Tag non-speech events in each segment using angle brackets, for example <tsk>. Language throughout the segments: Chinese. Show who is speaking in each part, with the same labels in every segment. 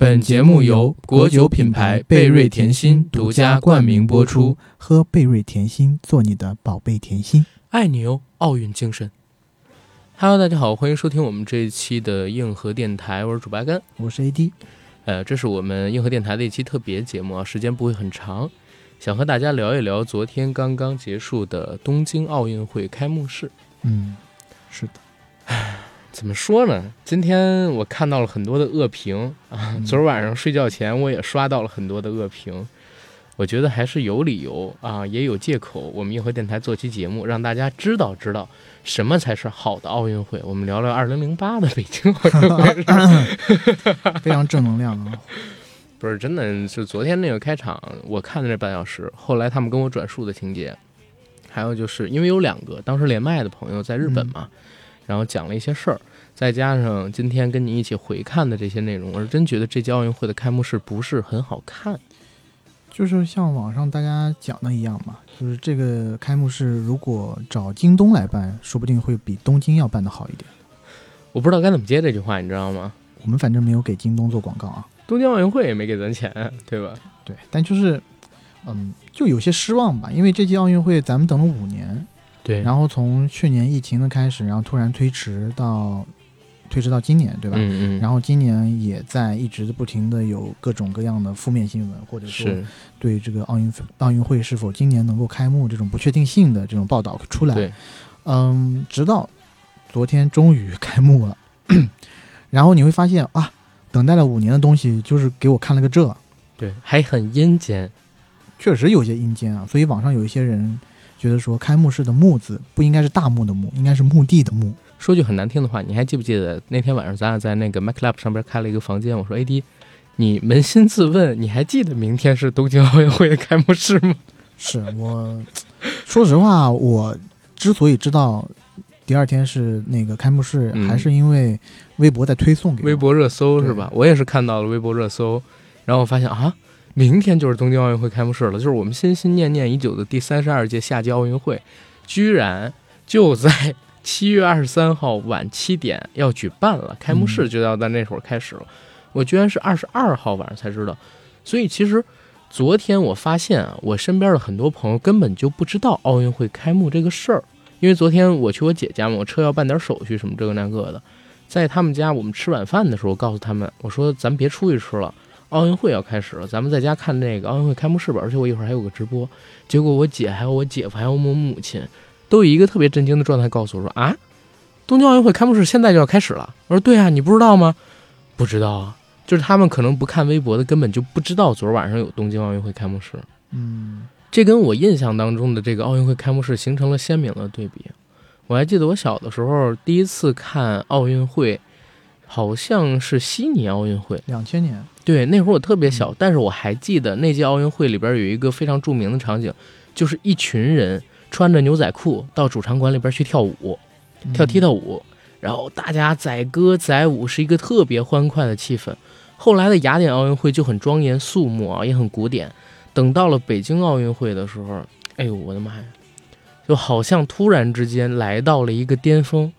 Speaker 1: 本节目由国酒品牌贝瑞甜心独家冠名播出，
Speaker 2: 喝贝瑞甜心，做你的宝贝甜心，
Speaker 1: 爱你哦，奥运精神。Hello，大家好，欢迎收听我们这一期的硬核电台，我是主八甘，
Speaker 2: 我是 AD。
Speaker 1: 呃，这是我们硬核电台的一期特别节目啊，时间不会很长，想和大家聊一聊昨天刚刚结束的东京奥运会开幕式。
Speaker 2: 嗯，是的。
Speaker 1: 唉，<laughs> 怎么说呢？今天我看到了很多的恶评啊，昨儿晚上睡觉前我也刷到了很多的恶评。我觉得还是有理由啊，也有借口。我们硬核电台做期节目，让大家知道知道什么才是好的奥运会。我们聊聊二零零八的北京奥运会，<laughs>
Speaker 2: 非常正能量啊！
Speaker 1: 不是真的，是昨天那个开场，我看的那半小时，后来他们跟我转述的情节，还有就是因为有两个当时连麦的朋友在日本嘛，然后讲了一些事儿，再加上今天跟你一起回看的这些内容，我是真觉得这届奥运会的开幕式不是很好看。
Speaker 2: 就是像网上大家讲的一样嘛，就是这个开幕式如果找京东来办，说不定会比东京要办得好一点。
Speaker 1: 我不知道该怎么接这句话，你知道吗？
Speaker 2: 我们反正没有给京东做广告啊，
Speaker 1: 东京奥运会也没给咱钱，对吧？
Speaker 2: 对，但就是，嗯，就有些失望吧，因为这届奥运会咱们等了五年，
Speaker 1: 对
Speaker 2: 然后从去年疫情的开始，然后突然推迟到推迟到今年，对吧？
Speaker 1: 嗯嗯，
Speaker 2: 然后今年也在一直不停的有各种各样的负面新闻，或者说
Speaker 1: 是
Speaker 2: 对这个奥运奥运会是否今年能够开幕这种不确定性的这种报道出来。
Speaker 1: 对，
Speaker 2: 嗯，直到昨天终于开幕了，<clears throat> 然后你会发现啊，等待了五年的东西就是给我看了个这，
Speaker 1: 对，还很阴间。
Speaker 2: 确实有些阴间啊。所以网上有一些人觉得说，开幕式的“幕”字不应该是大幕的“幕”，应该是墓地的“墓
Speaker 1: 说句很难听的话，你还记不记得那天晚上咱俩在那个 MacLab 上边开了一个房间？我说 AD，你扪心自问，你还记得明天是东京奥运会的开幕式吗？
Speaker 2: 是我，说实话，我之所以知道第二天是那个开幕式，
Speaker 1: 嗯
Speaker 2: 还是因为微博在推送给我
Speaker 1: 微博热搜是吧？我也是看到了微博热搜，然后我发现啊，明天就是东京奥运会开幕式了，就是我们心心念念已久的第三十二届夏季奥运会，居然就在七月二十三号晚七点要举办了，开幕式就要在那会儿开始了。我居然是二十二号晚上才知道，所以其实昨天我发现啊，我身边的很多朋友根本就不知道奥运会开幕这个事儿，因为昨天我去我姐家嘛，我车要办点手续什么这个那个的。在他们家，我们吃晚饭的时候，告诉他们，我说咱别出去吃了，奥运会要开始了，咱们在家看那个奥运会开幕式吧。而且我一会儿还有个直播。结果我姐还有我姐夫还有我母亲，都以一个特别震惊的状态告诉我说啊，东京奥运会开幕式现在就要开始了。我说对啊，你不知道吗？不知道啊，就是他们可能不看微博的，根本就不知道昨儿晚上有东京奥运会开幕式。
Speaker 2: 嗯，
Speaker 1: 这跟我印象当中的这个奥运会开幕式形成了鲜明的对比。我还记得我小的时候第一次看奥运会，好像是悉尼奥运会。
Speaker 2: 两千年，
Speaker 1: 对，那会儿我特别小，但是我还记得那届奥运会里边有一个非常著名的场景，就是一群人穿着牛仔裤到主场馆里边去跳舞，跳踢踏舞，然后大家载歌载舞，是一个特别欢快的气氛。后来的雅典奥运会就很庄严肃穆啊，也很古典。等到了北京奥运会的时候，哎呦我的妈呀，就好像突然之间来到了一个巅峰。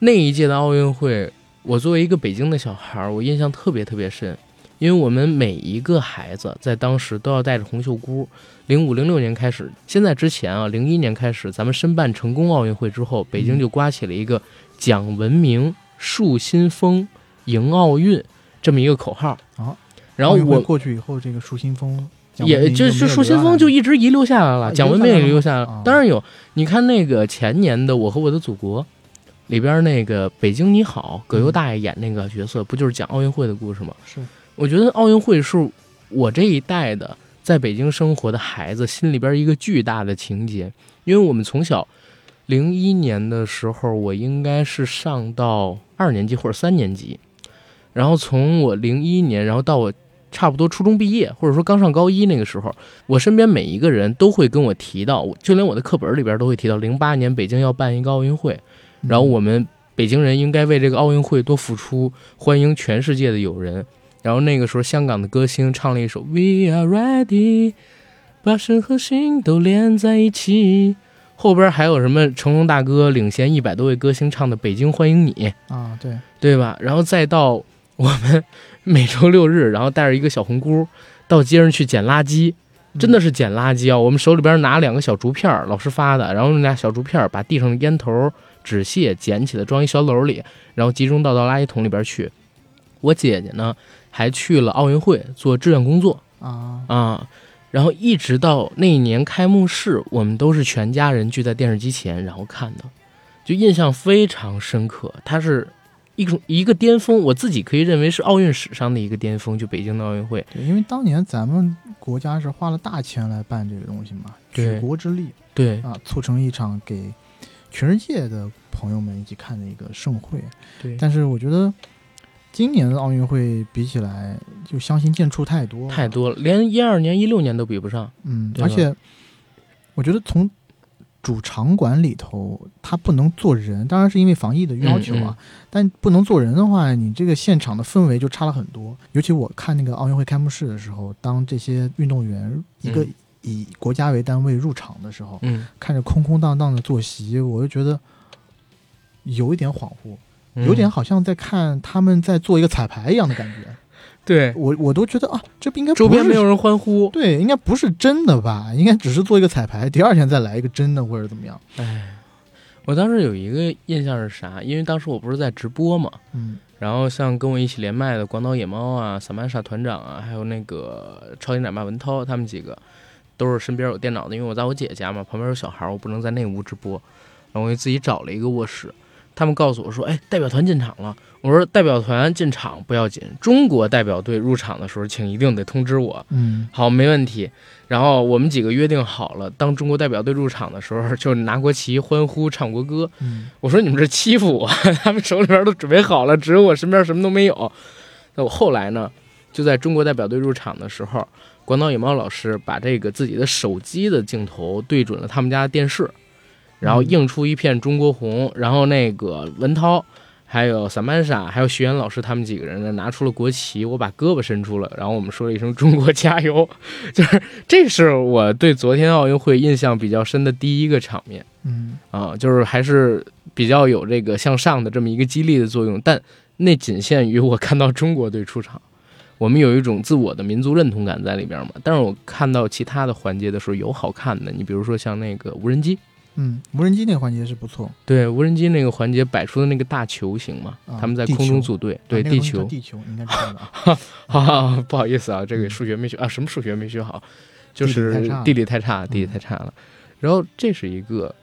Speaker 1: 那一届的奥运会，我作为一个北京的小孩儿，我印象特别特别深，因为我们每一个孩子在当时都要带着红袖箍。零五零六年开始，现在之前啊，零一年开始，咱们申办成功奥运会之后，北京就刮起了一个“讲文明、树新风、迎奥运”这么一个口号。
Speaker 2: 啊，
Speaker 1: 然后我
Speaker 2: 过去以后，这个树新风
Speaker 1: 也
Speaker 2: 明就
Speaker 1: 是树新风就一直遗留下来了，
Speaker 2: 啊
Speaker 1: 讲文明也
Speaker 2: 遗留
Speaker 1: 留下来了。当然有，你看那个前年的《我和我的祖国》里边那个《北京你好》，葛优大爷演那个角色，不就是讲奥运会的故事吗？
Speaker 2: 是
Speaker 1: 我觉得奥运会是我这一代的在北京生活的孩子心里边一个巨大的情节，因为我们从小零一年的时候，我应该是上到二年级或者三年级，然后从我零一年，然后到我差不多初中毕业，或者说刚上高一那个时候，我身边每一个人都会跟我提到，就连我的课本里边都会提到，零八年北京要办一个奥运会，然后我们北京人应该为这个奥运会多付出，欢迎全世界的友人。然后那个时候，香港的歌星唱了一首《We Are Ready》，把身和心都连在一起。后边还有什么成龙大哥领衔一百多位歌星唱的《北京欢迎你》，
Speaker 2: 啊，对，
Speaker 1: 对吧？然后再到我们 <laughs> 每周六日，然后带着一个小红箍到街上去捡垃圾，真的是捡垃圾啊！我们手里边拿两个小竹片，老师发的，然后用俩小竹片把地上的烟头、纸屑捡起来，装一小篓里，然后集中倒到垃圾桶里边去。我姐姐呢，还去了奥运会做志愿工作
Speaker 2: 啊，
Speaker 1: 啊，然后一直到那一年开幕式，我们都是全家人聚在电视机前然后看的，就印象非常深刻。它是一种一个巅峰，我自己可以认为是奥运史上的一个巅峰，就北京的奥运会。
Speaker 2: 对，因为当年咱们国家是花了大钱来办这个东西嘛，举国之力
Speaker 1: 对
Speaker 2: 啊，促成一场给全世界的朋友们一起看的一个盛会。
Speaker 1: 对，
Speaker 2: 但是我觉得今年的奥运会比起来，就相形见绌太多了
Speaker 1: 太。多了，连一二年、一六年都比不上。
Speaker 2: 嗯，而且我觉得从主场馆里头，它不能坐人，当然是因为防疫的要求啊。
Speaker 1: 嗯
Speaker 2: 但不能坐人的话，你这个现场的氛围就差了很多。尤其我看那个奥运会开幕式的时候，当这些运动员一个
Speaker 1: 嗯
Speaker 2: 以国家为单位入场的时候，
Speaker 1: 嗯，
Speaker 2: 看着空空荡荡的坐席，我就觉得有一点恍惚，
Speaker 1: 嗯
Speaker 2: 有点好像在看他们在做一个彩排一样的感觉。<laughs>
Speaker 1: 对，
Speaker 2: 我我都觉得啊，这不应该
Speaker 1: 周边没有人欢呼。
Speaker 2: 对，应该不是真的吧？应该只是做一个彩排，第二天再来一个真的或者怎么样。
Speaker 1: 哎，我当时有一个印象是啥？因为当时我不是在直播嘛，
Speaker 2: 嗯
Speaker 1: 然后像跟我一起连麦的广岛野猫啊、萨曼莎团长啊，还有那个超级奶爸文涛，他们几个都是身边有电脑的，因为我在我姐家嘛，旁边有小孩，我不能在那屋直播，然后我就自己找了一个卧室。他们告诉我说：“哎，代表团进场了。”我说：“代表团进场不要紧，中国代表队入场的时候，请一定得通知我。”
Speaker 2: 嗯
Speaker 1: 好，没问题。然后我们几个约定好了，当中国代表队入场的时候，<laughs> 就拿国旗、欢呼、唱国歌。
Speaker 2: 嗯
Speaker 1: 我说你们这欺负我，<laughs> 他们手里边都准备好了，只有我身边什么都没有。那我后来呢，就在中国代表队入场的时候，广岛野猫老师把这个自己的手机的镜头对准了他们家的电视，然后映出一片中国红，然后那个文涛。还有萨曼莎，还有徐岩老师，他们几个人呢，拿出了国旗，我把胳膊伸出了，然后我们说了一声“中国加油”，<laughs> 就是这是我对昨天奥运会印象比较深的第一个场面。
Speaker 2: 嗯
Speaker 1: 啊，就是还是比较有这个向上的这么一个激励的作用，但那仅限于我看到中国队出场，我们有一种自我的民族认同感在里边嘛。但是我看到其他的环节的时候，有好看的，你比如说像那个无人机，
Speaker 2: 嗯，无人机那个环节是不错。
Speaker 1: 对无人机那个环节摆出的那个大球形嘛，
Speaker 2: 啊
Speaker 1: 他们在空中组队，对地球，
Speaker 2: 地球，应该知道的啊。<laughs>
Speaker 1: 哈哈，不好意思啊，这个
Speaker 2: 嗯
Speaker 1: 数学没学啊，什么数学没学好，就是地理太差，地理
Speaker 2: 嗯
Speaker 1: 太差了。然后这是一个，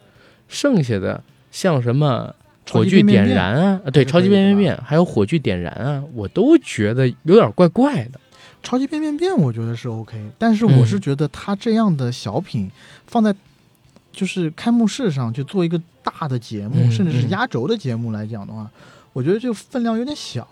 Speaker 1: 剩下的像什么火炬点燃啊，啊对，超级变变变，还有火炬点燃啊，我都觉得有点怪怪的。
Speaker 2: 超级变变变，我觉得是 OK，但是我是
Speaker 1: 嗯
Speaker 2: 觉得他这样的小品放在就是开幕式上去做一个大的节目，
Speaker 1: 嗯
Speaker 2: 甚至是
Speaker 1: 嗯
Speaker 2: 压轴的节目来讲的话，我觉得这个分量有点小，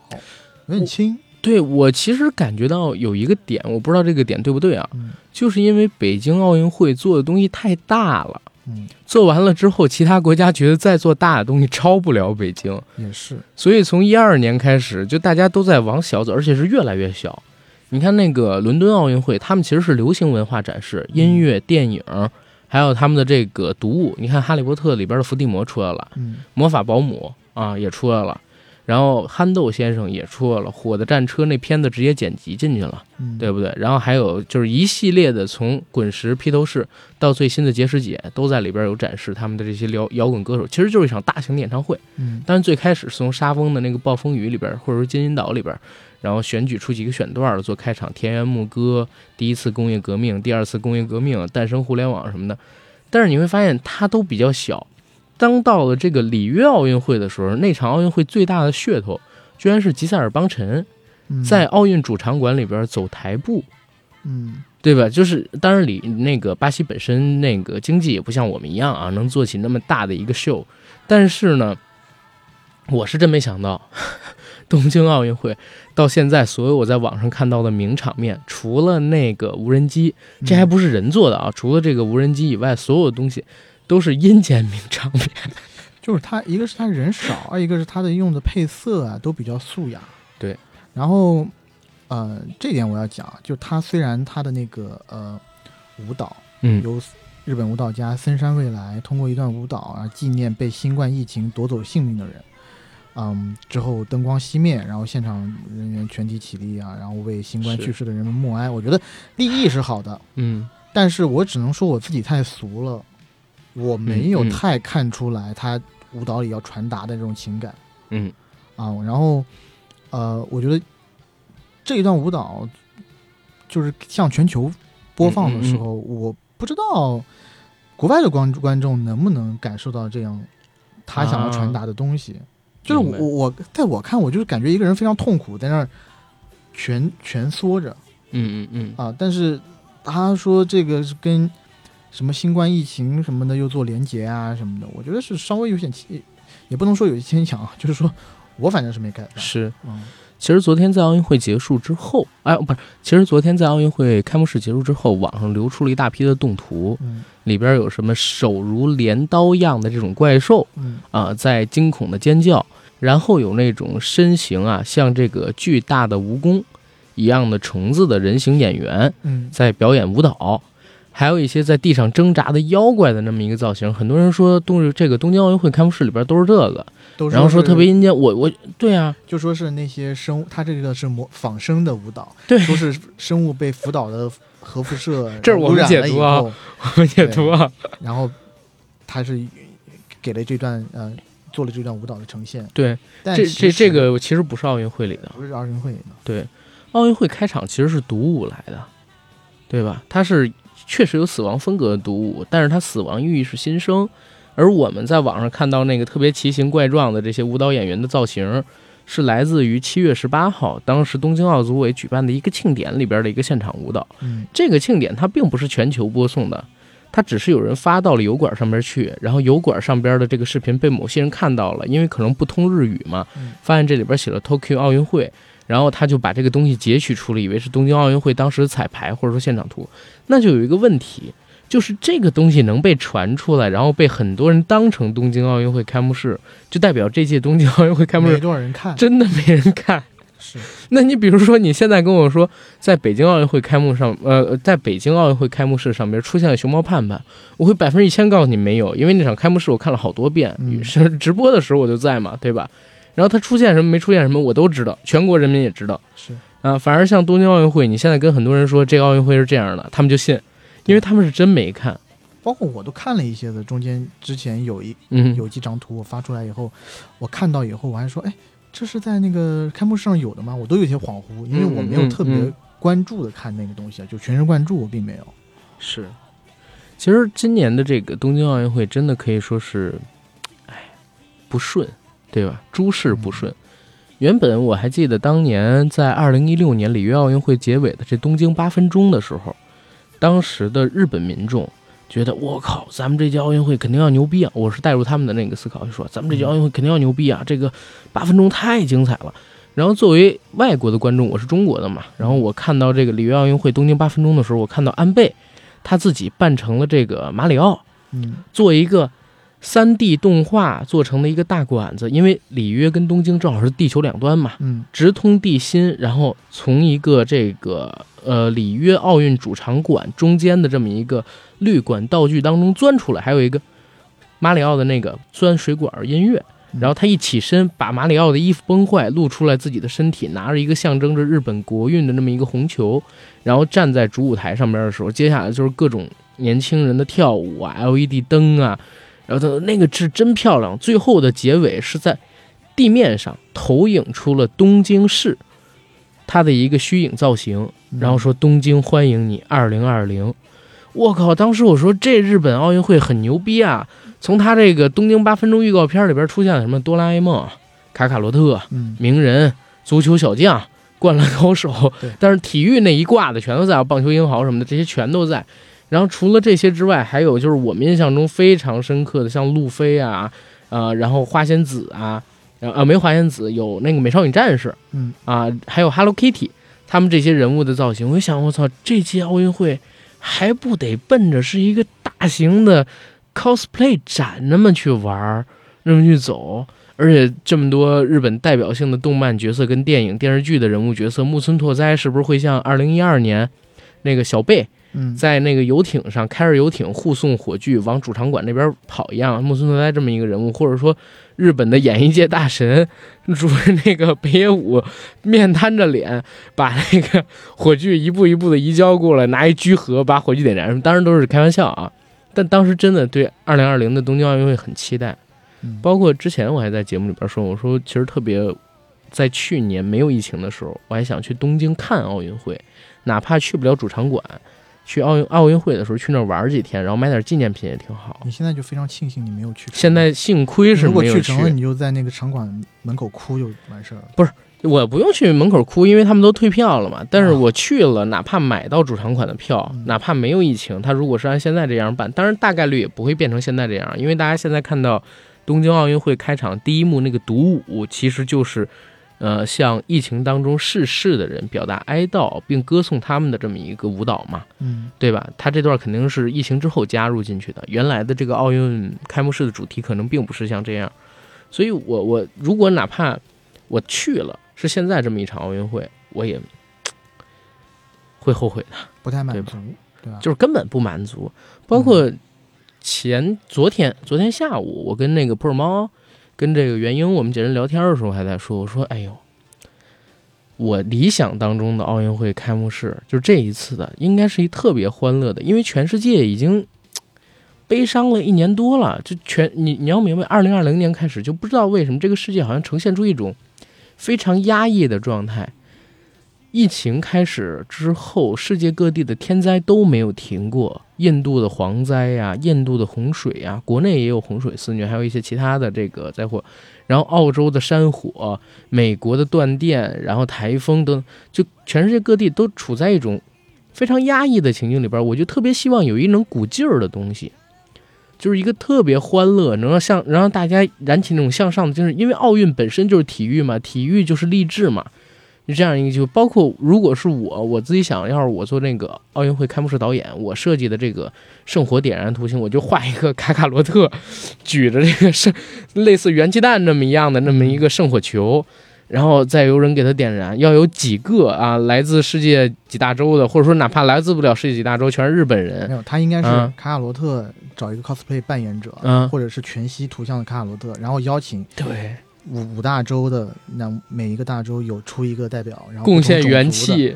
Speaker 2: 有点轻。
Speaker 1: 对我其实感觉到有一个点，我不知道这个点对不对啊，
Speaker 2: 嗯
Speaker 1: 就是因为北京奥运会做的东西太大了。
Speaker 2: 嗯，
Speaker 1: 做完了之后，其他国家觉得再做大的东西超不了北京，
Speaker 2: 也是。
Speaker 1: 所以从一二年开始，就大家都在往小走，而且是越来越小。你看那个伦敦奥运会，他们其实是流行文化展示，音乐、电影，还有他们的这个读物。你看《哈利波特》里边的伏地魔出来了，
Speaker 2: 嗯
Speaker 1: 魔法保姆啊也出来了，然后憨豆先生也出来了，《火的战车》那片子直接剪辑进去了，
Speaker 2: 嗯，
Speaker 1: 对不对？然后还有就是一系列的，从滚石、披头士到最新的结石姐，都在里边有展示他们的这些摇摇滚歌手，其实就是一场大型的演唱会。
Speaker 2: 嗯
Speaker 1: 但是最开始是从沙峰的那个暴风雨里边，或者说金银岛里边，然后选举出几个选段做开场，田园牧歌、第一次工业革命、第二次工业革命、诞生互联网什么的。但是你会发现它都比较小。当到了这个里约奥运会的时候，那场奥运会最大的噱头，居然是吉塞尔邦辰
Speaker 2: 嗯
Speaker 1: 在奥运主场馆里边走台步。
Speaker 2: 嗯
Speaker 1: 对吧？就是当然里那个巴西本身那个经济也不像我们一样啊，能做起那么大的一个秀，但是呢，我是真没想到，<laughs> 东京奥运会到现在所有我在网上看到的名场面，除了那个无人机，这还
Speaker 2: 嗯
Speaker 1: 不是人做的啊，除了这个无人机以外，所有的东西都是阴间名场面。<laughs>
Speaker 2: 就是他一个是他人少，二一个是他的用的配色啊都比较素雅。
Speaker 1: 对，
Speaker 2: 然后呃这点我要讲，就他虽然他的那个呃舞蹈
Speaker 1: 嗯
Speaker 2: 由日本舞蹈家森山未来通过一段舞蹈啊纪念被新冠疫情夺走性命的人，嗯，之后灯光熄灭，然后现场人员全体起立啊，然后为新冠去世的人们默哀。我觉得立意是好的，
Speaker 1: 嗯
Speaker 2: 但是我只能说我自己太俗了，我没有太看出来他舞蹈里要传达的这种情感
Speaker 1: 嗯
Speaker 2: 啊。然后，呃，我觉得这一段舞蹈就是向全球播放的时候，我不知道国外的观观众能不能感受到这样他想要传达的东西。就是我我在我看，我就是感觉一个人非常痛苦，在那儿蜷蜷缩着。
Speaker 1: 嗯嗯嗯，
Speaker 2: 啊，但是他说这个是跟什么新冠疫情什么的又做连结啊什么的，我觉得是稍微有点牵，也不能说有些牵强啊，就是说我反正是没 get 到。
Speaker 1: 是。
Speaker 2: 嗯
Speaker 1: 其实昨天在奥运会结束之后，哎，不是，其实昨天在奥运会开幕式结束之后，网上流出了一大批的动图，
Speaker 2: 嗯
Speaker 1: 里边有什么手如镰刀样的这种怪兽
Speaker 2: 嗯
Speaker 1: 啊、在惊恐的尖叫，然后有那种身形啊像这个巨大的蜈蚣一样的虫子的人形演员
Speaker 2: 嗯
Speaker 1: 在表演舞蹈。还有一些在地上挣扎的妖怪的那么一个造型，很多人说东这个东京奥运会开幕式里边都是这个，
Speaker 2: 都
Speaker 1: 然后说特别阴间。我我对啊，
Speaker 2: 就说是那些生物，他这个是模仿生的舞蹈，
Speaker 1: 对。
Speaker 2: 说是生物被福岛的核辐射 <laughs>
Speaker 1: 这是我们解读啊
Speaker 2: 后，<laughs>
Speaker 1: 我们解读啊，
Speaker 2: 然后他是给了这段呃做了这段舞蹈的呈现，
Speaker 1: 对，这这这个其实不是奥运会里的，
Speaker 2: 不是奥运会里的，
Speaker 1: 对，奥运会开场其实是独舞来的，对吧？它是确实有死亡风格的独舞，但是它死亡寓意是新生，而我们在网上看到那个特别奇形怪状的这些舞蹈演员的造型，是来自于七月十八号当时东京奥组委举办的一个庆典里边的一个现场舞蹈。
Speaker 2: 嗯。
Speaker 1: 这个庆典它并不是全球播送的，它只是有人发到了油管上边去，然后油管上边的这个视频被某些人看到了，因为可能不通日语嘛
Speaker 2: 嗯，
Speaker 1: 发现这里边写了 Tokyo 奥运会，然后他就把这个东西截取出了，以为是东京奥运会当时的彩排或者说现场图，那就有一个问题。就是这个东西能被传出来，然后被很多人当成东京奥运会开幕式，就代表这届东京奥运会开幕式
Speaker 2: 没
Speaker 1: 式
Speaker 2: 多少人看，
Speaker 1: 真的没人看。
Speaker 2: 是
Speaker 1: 那你比如说，你现在跟我说，在北京奥运会开幕上，呃，在北京奥运会开幕式上边出现了熊猫盼盼，我会百分之一千告诉你没有，因为那场开幕式我看了好多遍，
Speaker 2: 嗯
Speaker 1: 是直播的时候我就在嘛，对吧？然后他出现什么没出现什么我都知道，全国人民也知道
Speaker 2: 是，
Speaker 1: 啊。反而像东京奥运会，你现在跟很多人说这个奥运会是这样的，他们就信，因为他们是真没看。
Speaker 2: 包括我都看了一些的，中间之前有一
Speaker 1: 嗯，
Speaker 2: 有几张图我发出来以后，我看到以后我还说，哎，这是在那个开幕式上有的吗？我都有些恍惚，因为我没有特别
Speaker 1: 嗯
Speaker 2: 关注的看那个东西啊，就全神贯注我并没有。
Speaker 1: 是，其实今年的这个东京奥运会真的可以说是，哎，不顺，对吧？诸事不顺。原本我还记得当年在二零一六年里约奥运会结尾的这东京八分钟的时候，当时的日本民众觉得我靠，咱们这届奥运会肯定要牛逼啊！我是带入他们的那个思考，就说咱们这届奥运会肯定要牛逼啊！这个八分钟太精彩了。然后作为外国的观众，我是中国的嘛，然后我看到这个里约奥运会东京八分钟的时候，我看到安倍。他自己扮成了这个马里奥，
Speaker 2: 嗯
Speaker 1: 做一个三 D 动画做成的一个大管子，因为里约跟东京正好是地球两端嘛，
Speaker 2: 嗯
Speaker 1: 直通地心，然后从一个这个呃里约奥运主场馆中间的这么一个绿管道具当中钻出来，还有一个马里奥的那个钻水管音乐。然后他一起身，把马里奥的衣服崩坏，露出来自己的身体，拿着一个象征着日本国运的那么一个红球，然后站在主舞台上边的时候，接下来就是各种年轻人的跳舞啊，LED 灯啊，然后他那个是真漂亮。最后的结尾是在地面上投影出了东京市它的一个虚影造型，
Speaker 2: 嗯
Speaker 1: 然后说东京欢迎你二零二零。我靠！当时我说这日本奥运会很牛逼啊！从他这个东京八分钟预告片里边出现了什么哆啦 A 梦、卡卡罗特、
Speaker 2: 嗯
Speaker 1: 鸣人、足球小将、灌篮高手，但是体育那一挂的全都在，棒球英豪什么的这些全都在。然后除了这些之外，还有就是我们印象中非常深刻的，像路飞啊，呃，然后花仙子啊，啊没花仙子，有那个美少女战士
Speaker 2: 嗯。
Speaker 1: 啊，还有 Hello Kitty，他们这些人物的造型，我就想，我操，这届奥运会还不得奔着是一个大型的 cosplay 展那么去玩儿，那么去走，而且这么多日本代表性的动漫角色跟电影电视剧的人物角色，木村拓哉是不是会像二零一二年那个小贝
Speaker 2: 嗯，
Speaker 1: 在那个游艇上开着游艇护送火炬往主场馆那边跑一样，木村拓哉这么一个人物，或者说日本的演艺界大神，<laughs> 主那个北野武面瘫着脸把那个火炬一步一步的移交过来，拿一居合把火炬点燃，当然都是开玩笑啊。但当时真的对二零二零的东京奥运会很期待，包括之前我还在节目里边说，我说其实特别在去年没有疫情的时候，我还想去东京看奥运会，哪怕去不了主场馆，去奥运奥运会的时候去那儿玩几天，然后买点纪念品也挺好。
Speaker 2: 你现在就非常庆幸你没有去成。
Speaker 1: 现在幸亏是
Speaker 2: 如果
Speaker 1: 没有
Speaker 2: 去成了，你就在那个场馆门口哭就完事儿了。
Speaker 1: 不是我不用去门口哭，因为他们都退票了嘛。但是
Speaker 2: 啊
Speaker 1: 我去了，哪怕买到主场馆的票，
Speaker 2: 嗯
Speaker 1: 哪怕没有疫情，他如果是按现在这样办，当然大概率也不会变成现在这样，因为大家现在看到东京奥运会开场第一幕那个独舞，其实就是，呃，向疫情当中逝世的人表达哀悼并歌颂他们的这么一个舞蹈嘛。
Speaker 2: 嗯
Speaker 1: 对吧？他这段肯定是疫情之后加入进去的，原来的这个奥运开幕式的主题可能并不是像这样，所以我我如果哪怕我去了，是现在这么一场奥运会，我也 <tsk> 会后悔的，
Speaker 2: 不太满
Speaker 1: 对
Speaker 2: 足，对吧？
Speaker 1: 就是根本不满足。包括前昨天昨天下午，我跟那个普洱猫跟这个袁英我们几个人聊天的时候还在说，我说哎呦。我理想当中的奥运会开幕式，就这一次的，应该是一特别欢乐的，因为全世界已经悲伤了一年多了。就全你你要明白，二零二零年开始就不知道为什么这个世界好像呈现出一种非常压抑的状态。疫情开始之后，世界各地的天灾都没有停过，印度的蝗灾呀、印度的洪水呀，国内也有洪水肆虐，还有一些其他的这个灾祸。然后澳洲的山火，美国的断电，然后台风等，就全世界各地都处在一种非常压抑的情境里边。我就特别希望有一种鼓劲儿的东西，就是一个特别欢乐，能让向能让大家燃起那种向上的精神。因为奥运本身就是体育嘛，体育就是励志嘛。就这样一个，就包括如果是我我自己想要是我做那个奥运会开幕式导演，我设计的这个圣火点燃图形，我就画一个卡卡罗特举着这个圣类似元气弹那么一样的那么一个圣火球，然后再由人给它点燃，要有几个啊来自世界几大洲的，或者说哪怕来自不了世界几大洲，全是日本人
Speaker 2: 没，有，他应该是
Speaker 1: 嗯
Speaker 2: 卡卡罗特找一个 cosplay 扮演者，
Speaker 1: 嗯
Speaker 2: 或者是全息图像的卡卡罗特，然后邀请
Speaker 1: 对，
Speaker 2: 五五大洲的那每一个大洲有出一个代表，然后
Speaker 1: 贡献元，气，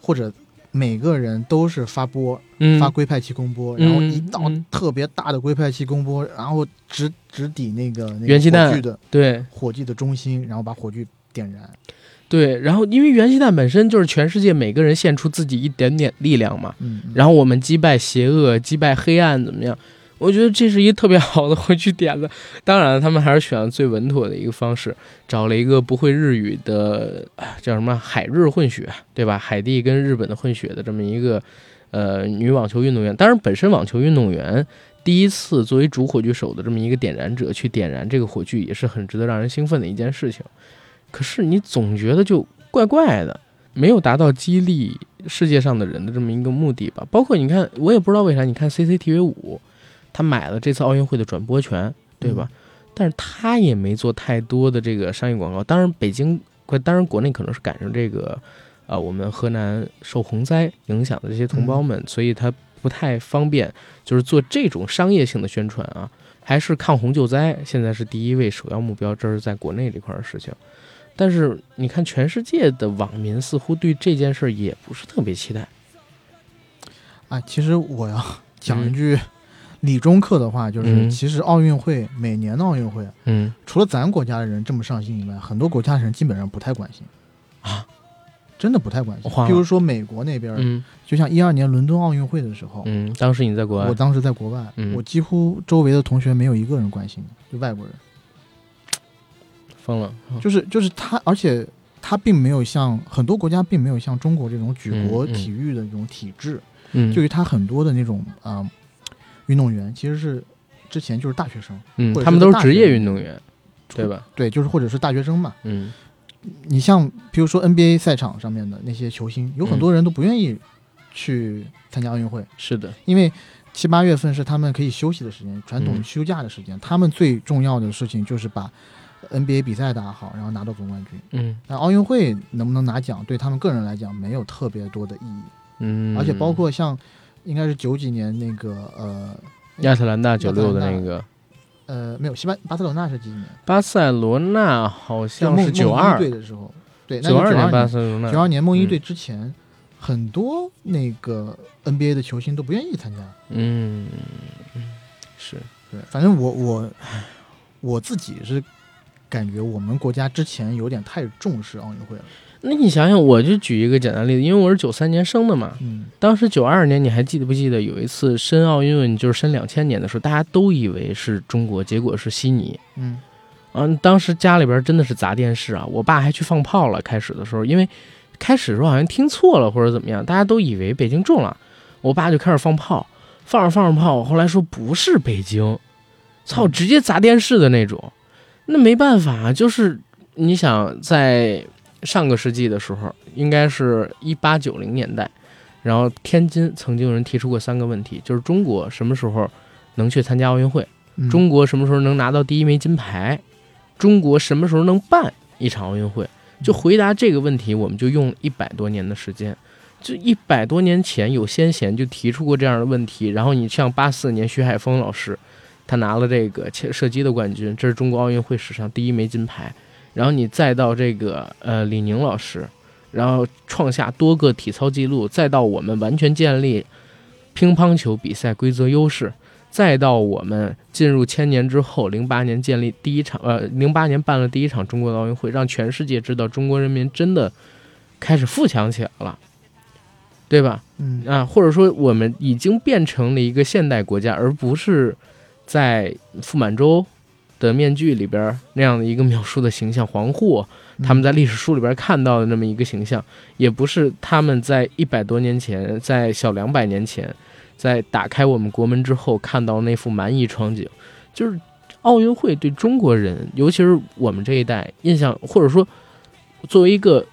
Speaker 2: 或者每个人都是发波、
Speaker 1: 嗯，
Speaker 2: 发龟派气功波，然后
Speaker 1: 嗯
Speaker 2: 一道
Speaker 1: 嗯
Speaker 2: 特别大的龟派气功波，然后直直抵那个那个
Speaker 1: 元气弹
Speaker 2: 的
Speaker 1: 对
Speaker 2: 火炬的中心，然后把火炬点燃。
Speaker 1: 对，然后因为元气弹本身就是全世界每个人献出自己一点点力量嘛，
Speaker 2: 嗯，嗯
Speaker 1: 然后我们击败邪恶，击败黑暗，怎么样？我觉得这是一特别好的回去点子。<laughs> 当然，他们还是选了最稳妥的一个方式，找了一个不会日语的，叫什么海日混血，对吧？海地跟日本的混血的这么一个呃女网球运动员。当然，本身网球运动员第一次作为主火炬手的这么一个点燃者去点燃这个火炬，也是很值得让人兴奋的一件事情。可是你总觉得就怪怪的，没有达到激励世界上的人的这么一个目的吧。包括你看，我也不知道为啥，你看 CCTV 五，他买了这次奥运会的转播权，对吧？但是他也没做太多的这个商业广告。当然，北京，当然国内可能是赶上这个，啊、我们河南受洪灾影响的这些同胞们，所以他不太方便，就是做这种商业性的宣传啊。还是抗洪救灾，现在是第一位首要目标，这是在国内这块儿的事情。但是你看，全世界的网民似乎对这件事儿也不是特别期待。
Speaker 2: 啊，其实我要讲一句理中客的话，就是、
Speaker 1: 嗯。
Speaker 2: 其实奥运会每年的奥运会，
Speaker 1: 嗯。
Speaker 2: 除了咱国家的人这么上心以外，很多国家的人基本上不太关心。
Speaker 1: 啊，
Speaker 2: 真的不太关心。比如说美国那边，
Speaker 1: 嗯。
Speaker 2: 就像一二年伦敦奥运会的时候，
Speaker 1: 嗯，当时你在国外。
Speaker 2: 我，当时在国外，
Speaker 1: 嗯。
Speaker 2: 我几乎周围的同学没有一个人关心的，就外国人，
Speaker 1: 疯了，
Speaker 2: 就是就是他，而且他并没有像很多国家并没有像中国这种举国体育的这种体制，
Speaker 1: 嗯，
Speaker 2: 对于他很多的那种啊、运动员其实是之前就是大学生，
Speaker 1: 嗯他们都是职业运动员，对吧？
Speaker 2: 对，就是或者是大学生嘛。
Speaker 1: 嗯
Speaker 2: 你像比如说 NBA 赛场上面的那些球星，有很多人都不愿意去参加奥运会，
Speaker 1: 是的，
Speaker 2: 因为七八月份是他们可以休息的时间，传统
Speaker 1: 嗯
Speaker 2: 休假的时间，他们最重要的事情就是把 NBA 比赛打好，然后拿到总冠军。
Speaker 1: 嗯
Speaker 2: 那奥运会能不能拿奖，对他们个人来讲没有特别多的意义。
Speaker 1: 嗯，
Speaker 2: 而且包括像应该是九几年那个呃
Speaker 1: 亚特兰大九六的那个
Speaker 2: 呃没有西班巴塞罗那是几几年？
Speaker 1: 巴塞罗那好像是九二
Speaker 2: 队的时候，对，那
Speaker 1: 九
Speaker 2: 二
Speaker 1: 年巴塞罗那
Speaker 2: 九二年梦一
Speaker 1: 嗯
Speaker 2: 队之前，很多那个 NBA 的球星都不愿意参加。
Speaker 1: 嗯，是
Speaker 2: 对，反正我我我自己是感觉我们国家之前有点太重视奥运会了。
Speaker 1: 那你想想，我就举一个简单例子，因为我是九三年生的嘛，
Speaker 2: 嗯
Speaker 1: 当时九二年，你还记得不记得有一次申奥运会，就是申两千年的时候，大家都以为是中国，结果是悉尼。
Speaker 2: 嗯
Speaker 1: 嗯，当时家里边真的是砸电视啊，我爸还去放炮了。开始的时候，因为开始的时候好像听错了或者怎么样，大家都以为北京中了，我爸就开始放炮，放着放着炮，后来说不是北京，操，直接砸电视的那种。那没办法，就是你想在上个世纪的时候，应该是一八九零年代，然后天津曾经有人提出过三个问题，就是中国什么时候能去参加奥运会？
Speaker 2: 嗯
Speaker 1: 中国什么时候能拿到第一枚金牌？中国什么时候能办一场奥运会？就回答这个问题，我们就用一百多年的时间。就一百多年前有先贤就提出过这样的问题，然后你像八四年徐海峰老师，他拿了这个切射击的冠军，这是中国奥运会史上第一枚金牌。然后你再到这个呃李宁老师，然后创下多个体操记录，再到我们完全建立乒乓球比赛规则优势，再到我们进入千年之后，零八年建立第一场，呃，零八年办了第一场中国的奥运会，让全世界知道中国人民真的开始富强起来了，对吧？
Speaker 2: 嗯
Speaker 1: 啊，或者说我们已经变成了一个现代国家，而不是在傅满洲的面具里边那样的一个描述的形象，黄祸他们在历史书里边看到的那么一个形象，也不是他们在一百多年前，在小两百年前，在打开我们国门之后看到那幅蛮夷场景，就是奥运会对中国人，尤其是我们这一代印象，或者说作为一个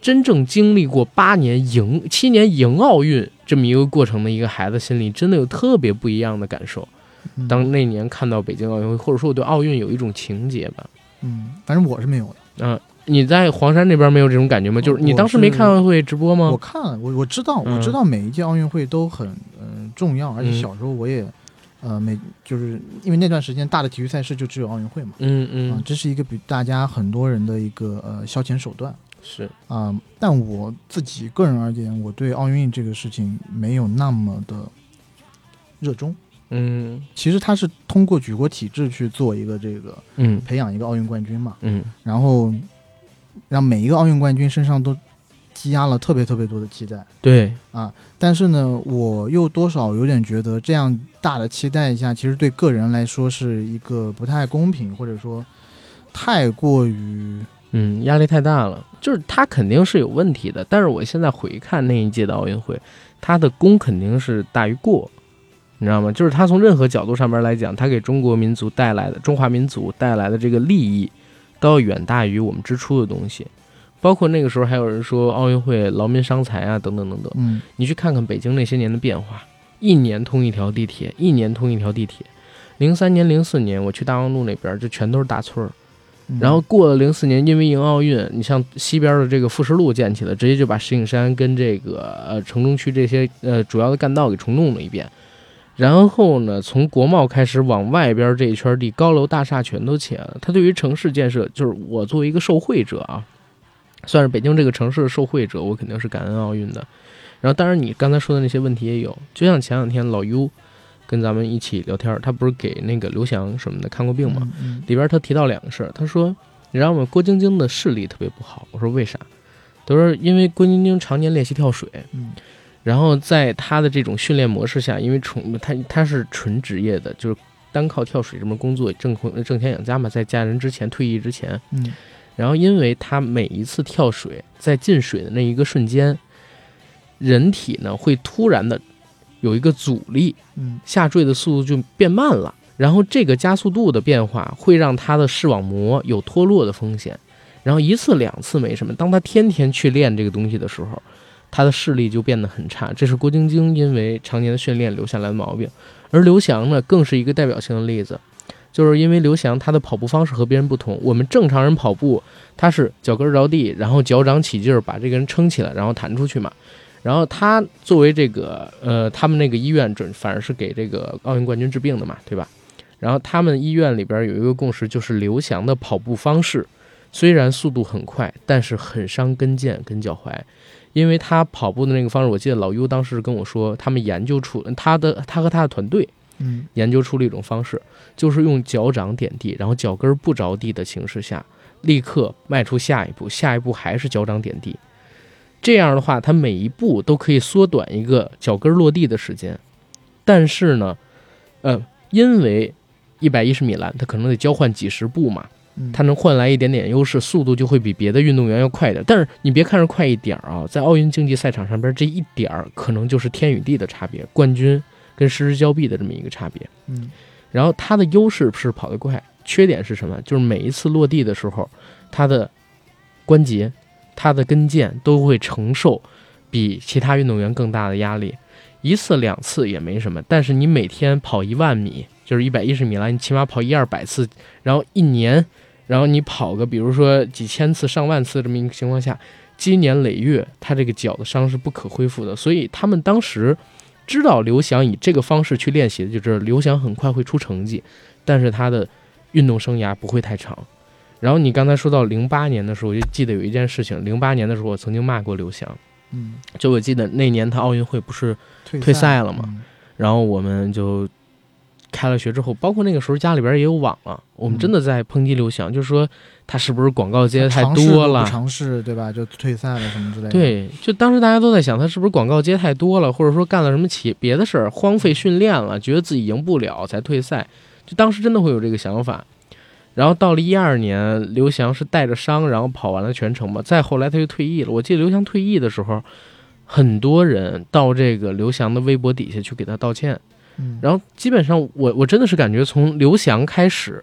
Speaker 1: 真正经历过八年迎七年迎奥运这么一个过程的一个孩子，心里真的有特别不一样的感受。
Speaker 2: 嗯
Speaker 1: 当那年看到北京奥运会，或者说我对奥运有一种情结吧。
Speaker 2: 嗯，反正我是没有的。
Speaker 1: 嗯、你在黄山那边没有这种感觉吗？就是你当时没看奥运会直播吗
Speaker 2: 我？看了我我知道
Speaker 1: 嗯
Speaker 2: 我知道每一届奥运会都很呃重要，而且
Speaker 1: 嗯
Speaker 2: 小时候我也呃每就是因为那段时间大的体育赛事就只有奥运会嘛。
Speaker 1: 嗯
Speaker 2: 啊，
Speaker 1: 嗯，
Speaker 2: 这是一个比大家很多人的一个呃消遣手段
Speaker 1: 是，
Speaker 2: 啊、但我自己个人而言，我对奥运这个事情没有那么的热衷。
Speaker 1: 嗯。
Speaker 2: 其实他是通过举国体制去做一个这个
Speaker 1: 嗯。
Speaker 2: 培养一个奥运冠军嘛，
Speaker 1: 嗯。
Speaker 2: 然后让每一个奥运冠军身上都积压了特别特别多的期待。
Speaker 1: 对。
Speaker 2: 啊，但是呢，我又多少有点觉得这样大的期待一下，其实对个人来说是一个不太公平，或者说太过于
Speaker 1: 嗯，压力太大了，就是他肯定是有问题的。但是我现在回看那一届的奥运会，他的功肯定是大于过，你知道吗？就是他从任何角度上面来讲，他给中国民族带来的中华民族带来的这个利益，都要远大于我们支出的东西。包括那个时候还有人说奥运会劳民伤财啊，等等等等。
Speaker 2: 嗯
Speaker 1: 你去看看北京那些年的变化，一年通一条地铁，一年通一条地铁。零三年、零四年我去大望路那边，就全都是大村儿。
Speaker 2: 嗯
Speaker 1: 然后过了零四年，因为迎奥运，你像西边的这个富士路建起来，直接就把石景山跟这个呃城中区这些呃主要的干道给重弄了一遍。然后呢，从国贸开始往外边这一圈地，高楼大厦全都起来了。它对于城市建设，就是我作为一个受惠者啊，算是北京这个城市的受惠者，我肯定是感恩奥运的。然后，当然你刚才说的那些问题也有，就像前两天老 U 跟咱们一起聊天，他不是给那个刘翔什么的看过病吗？？
Speaker 2: 嗯
Speaker 1: 里边他提到两个事儿，他说：“你知道吗？郭晶晶的视力特别不好。”我说：“为啥？”他说：“因为郭晶晶常年练习跳水，
Speaker 2: 嗯
Speaker 1: 然后在他的这种训练模式下，因为纯他他是纯职业的，就是单靠跳水这门工作挣挣钱养家嘛，在嫁人之前退役之前，
Speaker 2: 嗯
Speaker 1: 然后因为他每一次跳水在进水的那一个瞬间，人体呢会突然的有一个阻力，
Speaker 2: 嗯
Speaker 1: 下坠的速度就变慢了。然后这个加速度的变化会让他的视网膜有脱落的风险。然后一次两次没什么，当他天天去练这个东西的时候，他的视力就变得很差。这是郭晶晶因为常年的训练留下来的毛病。而刘翔呢，更是一个代表性的例子，就是因为刘翔他的跑步方式和别人不同。我们正常人跑步，他是脚跟着地，然后脚掌起劲儿把这个人撑起来，然后弹出去嘛。然后他作为这个呃，他们那个医院准反而是给这个奥运冠军治病的嘛，对吧？然后他们医院里边有一个共识，就是刘翔的跑步方式虽然速度很快，但是很伤跟腱跟脚踝，因为他跑步的那个方式，我记得老优当时跟我说，他们研究出他的他和他的团队
Speaker 2: 嗯
Speaker 1: 研究出了一种方式，就是用脚掌点地，然后脚跟不着地的形式下，立刻迈出下一步，下一步还是脚掌点地。这样的话，他每一步都可以缩短一个脚跟落地的时间。但是呢，呃，因为一百一十米栏，他可能得交换几十步嘛，
Speaker 2: 嗯，
Speaker 1: 他能换来一点点优势，速度就会比别的运动员要快一点。但是你别看是快一点儿啊，在奥运竞技赛场上边，这一点儿可能就是天与地的差别，冠军跟失之交臂的这么一个差别。
Speaker 2: 嗯
Speaker 1: 然后他的优势是跑得快，缺点是什么？就是每一次落地的时候，他的关节、他的跟腱都会承受比其他运动员更大的压力。一次两次也没什么，但是你每天跑一万米，就是一百一十米栏，你起码跑一二百次，然后一年，然后你跑个比如说几千次、上万次这么一个情况下，积年累月，他这个脚的伤是不可恢复的。所以他们当时知道刘翔以这个方式去练习的，就知道刘翔很快会出成绩，但是他的运动生涯不会太长。然后你刚才说到零八年的时候，我就记得有一件事情，零八年的时候我曾经骂过刘翔，
Speaker 2: 嗯，
Speaker 1: 就我记得那年他奥运会不是
Speaker 2: 退
Speaker 1: 退赛了嘛
Speaker 2: 嗯
Speaker 1: 然后我们就开了学之后，包括那个时候家里边也有网了，我们真的在抨击刘翔，就是说他是不是广告接的太多了？
Speaker 2: 尝试对吧？就退赛了什么之类的。，
Speaker 1: 对，就当时大家都在想，他是不是广告接太多了，或者说干了什么企别的事儿，荒废训练了，觉得自己赢不了才退赛，就当时真的会有这个想法。然后到了一二年，刘翔是带着伤，然后跑完了全程嘛。再后来他就退役了。我记得刘翔退役的时候，很多人到这个刘翔的微博底下去给他道歉。然后基本上我我真的是感觉从刘翔开始，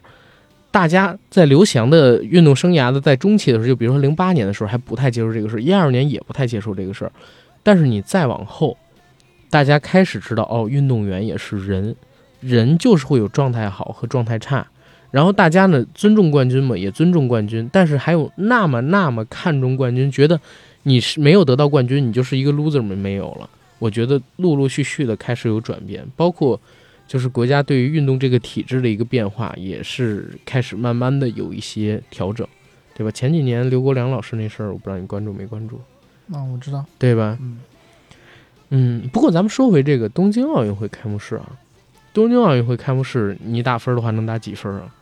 Speaker 1: 大家在刘翔的运动生涯的在中期的时候，就比如说零八年的时候还不太接受这个事儿，一二年也不太接受这个事儿，但是你再往后，大家开始知道哦，运动员也是人，人就是会有状态好和状态差。然后大家呢尊重冠军嘛，也尊重冠军，但是还有那么那么看重冠军，觉得你是没有得到冠军，你就是一个 loser 没没有了。我觉得陆陆续续的开始有转变，包括就是国家对于运动这个体制的一个变化，也是开始慢慢的有一些调整，对吧？前几年刘国梁老师那事儿，我不知道你关注没关注，
Speaker 2: 啊，我知道。
Speaker 1: 对吧？
Speaker 2: 嗯
Speaker 1: 嗯，不过咱们说回这个东京奥运会开幕式啊，东京奥运会开幕式，你打分的话能打几分啊？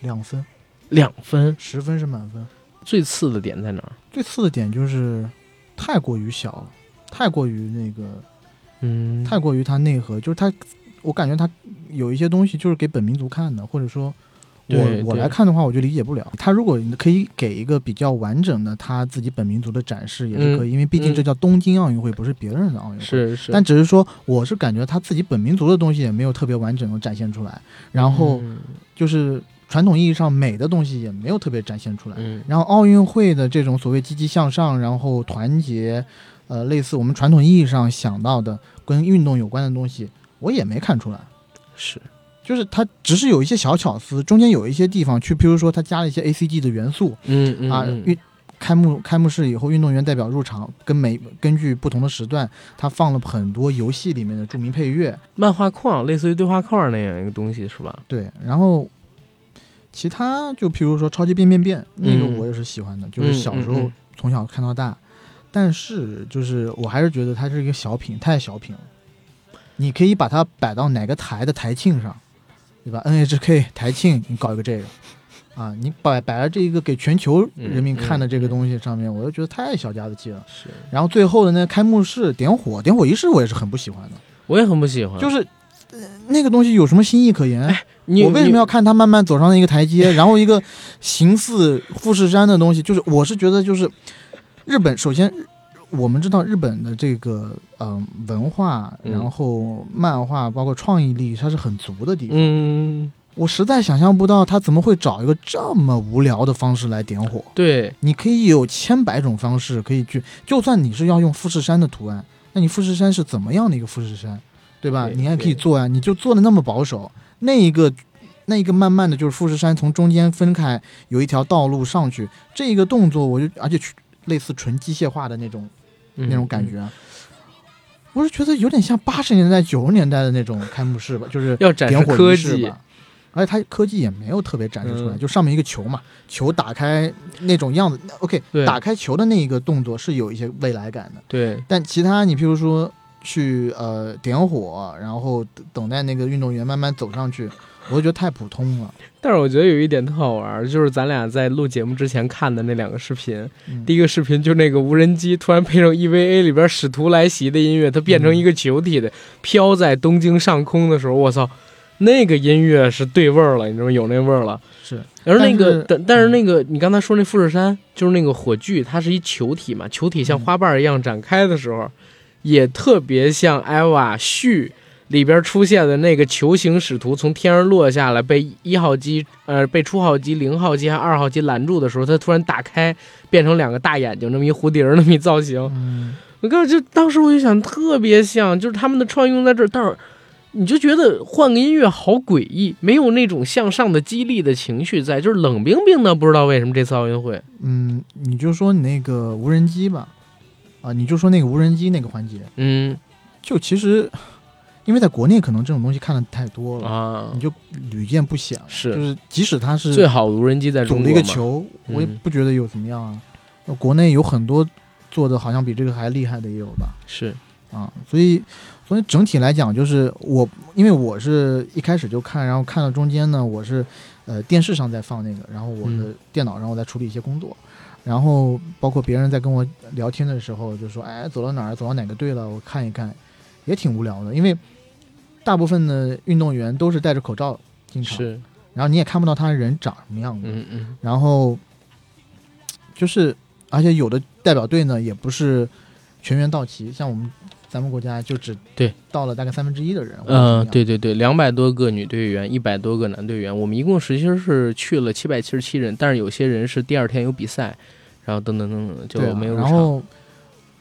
Speaker 2: 两分，
Speaker 1: 两分，
Speaker 2: 十分是满分。
Speaker 1: 最次的点在哪儿？
Speaker 2: 最次的点就是太过于小了，太过于那个，
Speaker 1: 嗯，
Speaker 2: 太过于它内核，就是它，我感觉它有一些东西就是给本民族看的，或者说我我来看的话，我就理解不了。他如果可以给一个比较完整的他自己本民族的展示，也是可以，因为毕竟
Speaker 1: 嗯
Speaker 2: 这叫东京奥运会，不是别人的奥运会。
Speaker 1: 是是，
Speaker 2: 但只是说，我是感觉他自己本民族的东西也没有特别完整的展现出来，然后
Speaker 1: 嗯
Speaker 2: 就是传统意义上美的东西也没有特别展现出来。
Speaker 1: 嗯
Speaker 2: 然后奥运会的这种所谓积极向上，然后团结，呃，类似我们传统意义上想到的跟运动有关的东西，我也没看出来。
Speaker 1: 是。
Speaker 2: 就是它只是有一些小巧思，中间有一些地方去，譬如说它加了一些 A C G 的元素啊，
Speaker 1: 嗯嗯啊
Speaker 2: 运开幕开幕式以后，运动员代表入场，跟每根据不同的时段，它放了很多游戏里面的著名配乐，
Speaker 1: 漫画框，类似于对话框那样一个东西是吧？
Speaker 2: 对，然后其他就譬如说超级变变变，那个
Speaker 1: 嗯。
Speaker 2: 我也是喜欢的，就是小时候从小看到大，但是就是我还是觉得它是一个小品，太小品了。你可以把它摆到哪个台的台庆上，对吧？NHK 台庆你搞一个这个，啊，你摆摆在这一个给全球人民看的这个东西上面，我就觉得太小家子气了。
Speaker 1: 是，
Speaker 2: 然后最后的那开幕式点火，点火仪式我也是很不喜欢的，
Speaker 1: 我也很不喜欢。
Speaker 2: 就是。呃那个东西有什么新意可言？
Speaker 1: 你
Speaker 2: 我为什么要看他慢慢走上那个台阶，<laughs> 然后一个形似富士山的东西？就是我是觉得，就是日本首先我们知道日本的这个嗯、文化，
Speaker 1: 嗯
Speaker 2: 然后漫画包括创意力，它是很足的地方。
Speaker 1: 嗯，
Speaker 2: 我实在想象不到他怎么会找一个这么无聊的方式来点火。
Speaker 1: 对，
Speaker 2: 你可以有千百种方式可以去，就算你是要用富士山的图案，那你富士山是怎么样的一个富士山，对吧？
Speaker 1: 对
Speaker 2: 你还可以
Speaker 1: 对
Speaker 2: 做啊，你就做的那么保守，那一个那一个慢慢的就是富士山从中间分开，有一条道路上去，这一个动作我就而且纯类似纯机械化的那种那种感觉。我是觉得有点像八十年代、九十年代的那种开幕式吧，就是
Speaker 1: 要展示科技
Speaker 2: 吧。而且它科技也没有特别展示出来，
Speaker 1: 嗯
Speaker 2: 就上面一个球嘛，球打开那种样子。OK，打开球的那一个动作是有一些未来感的，
Speaker 1: 对，
Speaker 2: 但其他你譬如说去呃点火，然后等等待那个运动员慢慢走上去，我就觉得太普通了。
Speaker 1: 但是我觉得有一点特好玩儿，就是咱俩在录节目之前看的那两个视频。
Speaker 2: 嗯
Speaker 1: 第一个视频就那个无人机突然配上 EVA 里边使徒来袭的音乐，它变成一个球体的飘在东京上空的时候，我操，那个音乐是对味儿了，你知道吗？有那味儿了。
Speaker 2: 是，
Speaker 1: 而那个，
Speaker 2: 但
Speaker 1: 但但是那个，你刚才说那富士山，就是那个火炬，它是一球体嘛，球体像
Speaker 2: 嗯
Speaker 1: 花瓣一样展开的时候，也特别像艾娃续里边出现的那个球形使徒从天上落下来，被一号机呃被初号机、零号机还二号机拦住的时候，它突然打开，变成两个大眼睛，那么一蝴蝶儿那么一造型。
Speaker 2: 嗯，
Speaker 1: 我刚就当时我就想，特别像，就是他们的创意用在这儿，但是你就觉得换个音乐好诡异，没有那种向上的激励的情绪在，就是冷冰冰的，不知道为什么这次奥运会，
Speaker 2: 嗯，你就说你那个无人机吧，啊，你就说那个无人机那个环节，
Speaker 1: 嗯
Speaker 2: 就其实因为在国内可能这种东西看的太多了，
Speaker 1: 啊。
Speaker 2: 你，就屡见不鲜。
Speaker 1: 是。
Speaker 2: 就是即使它是
Speaker 1: 最好无人机在中
Speaker 2: 组
Speaker 1: 国嘛，
Speaker 2: 了一个球，我也
Speaker 1: 嗯。
Speaker 2: 不觉得有怎么样啊。那国内有很多做的好像比这个还厉害的也有吧？
Speaker 1: 是。
Speaker 2: 啊，所以所以整体来讲，就是我因为我是一开始就看，然后看到中间呢，我是呃电视上在放那个，然后我的
Speaker 1: 嗯。
Speaker 2: 电脑上我在处理一些工作，然后包括别人在跟我聊天的时候，就说哎走到哪儿，走到哪个队了，我看一看，也挺无聊的，因为大部分的运动员都是戴着口罩进场，
Speaker 1: 是，
Speaker 2: 然后你也看不到他人长什么样子，
Speaker 1: 嗯嗯
Speaker 2: 然后就是，而且有的代表队呢也不是全员到齐，像我们咱们国家就只
Speaker 1: 对
Speaker 2: 到了大概三分之一的人。
Speaker 1: 嗯、
Speaker 2: 呃，
Speaker 1: 对对对，两百多个女队员，一百多个男队员，我们一共实际上是去了七百七十七人，但是有些人是第二天有比赛，然后等等等等就没有。
Speaker 2: 然后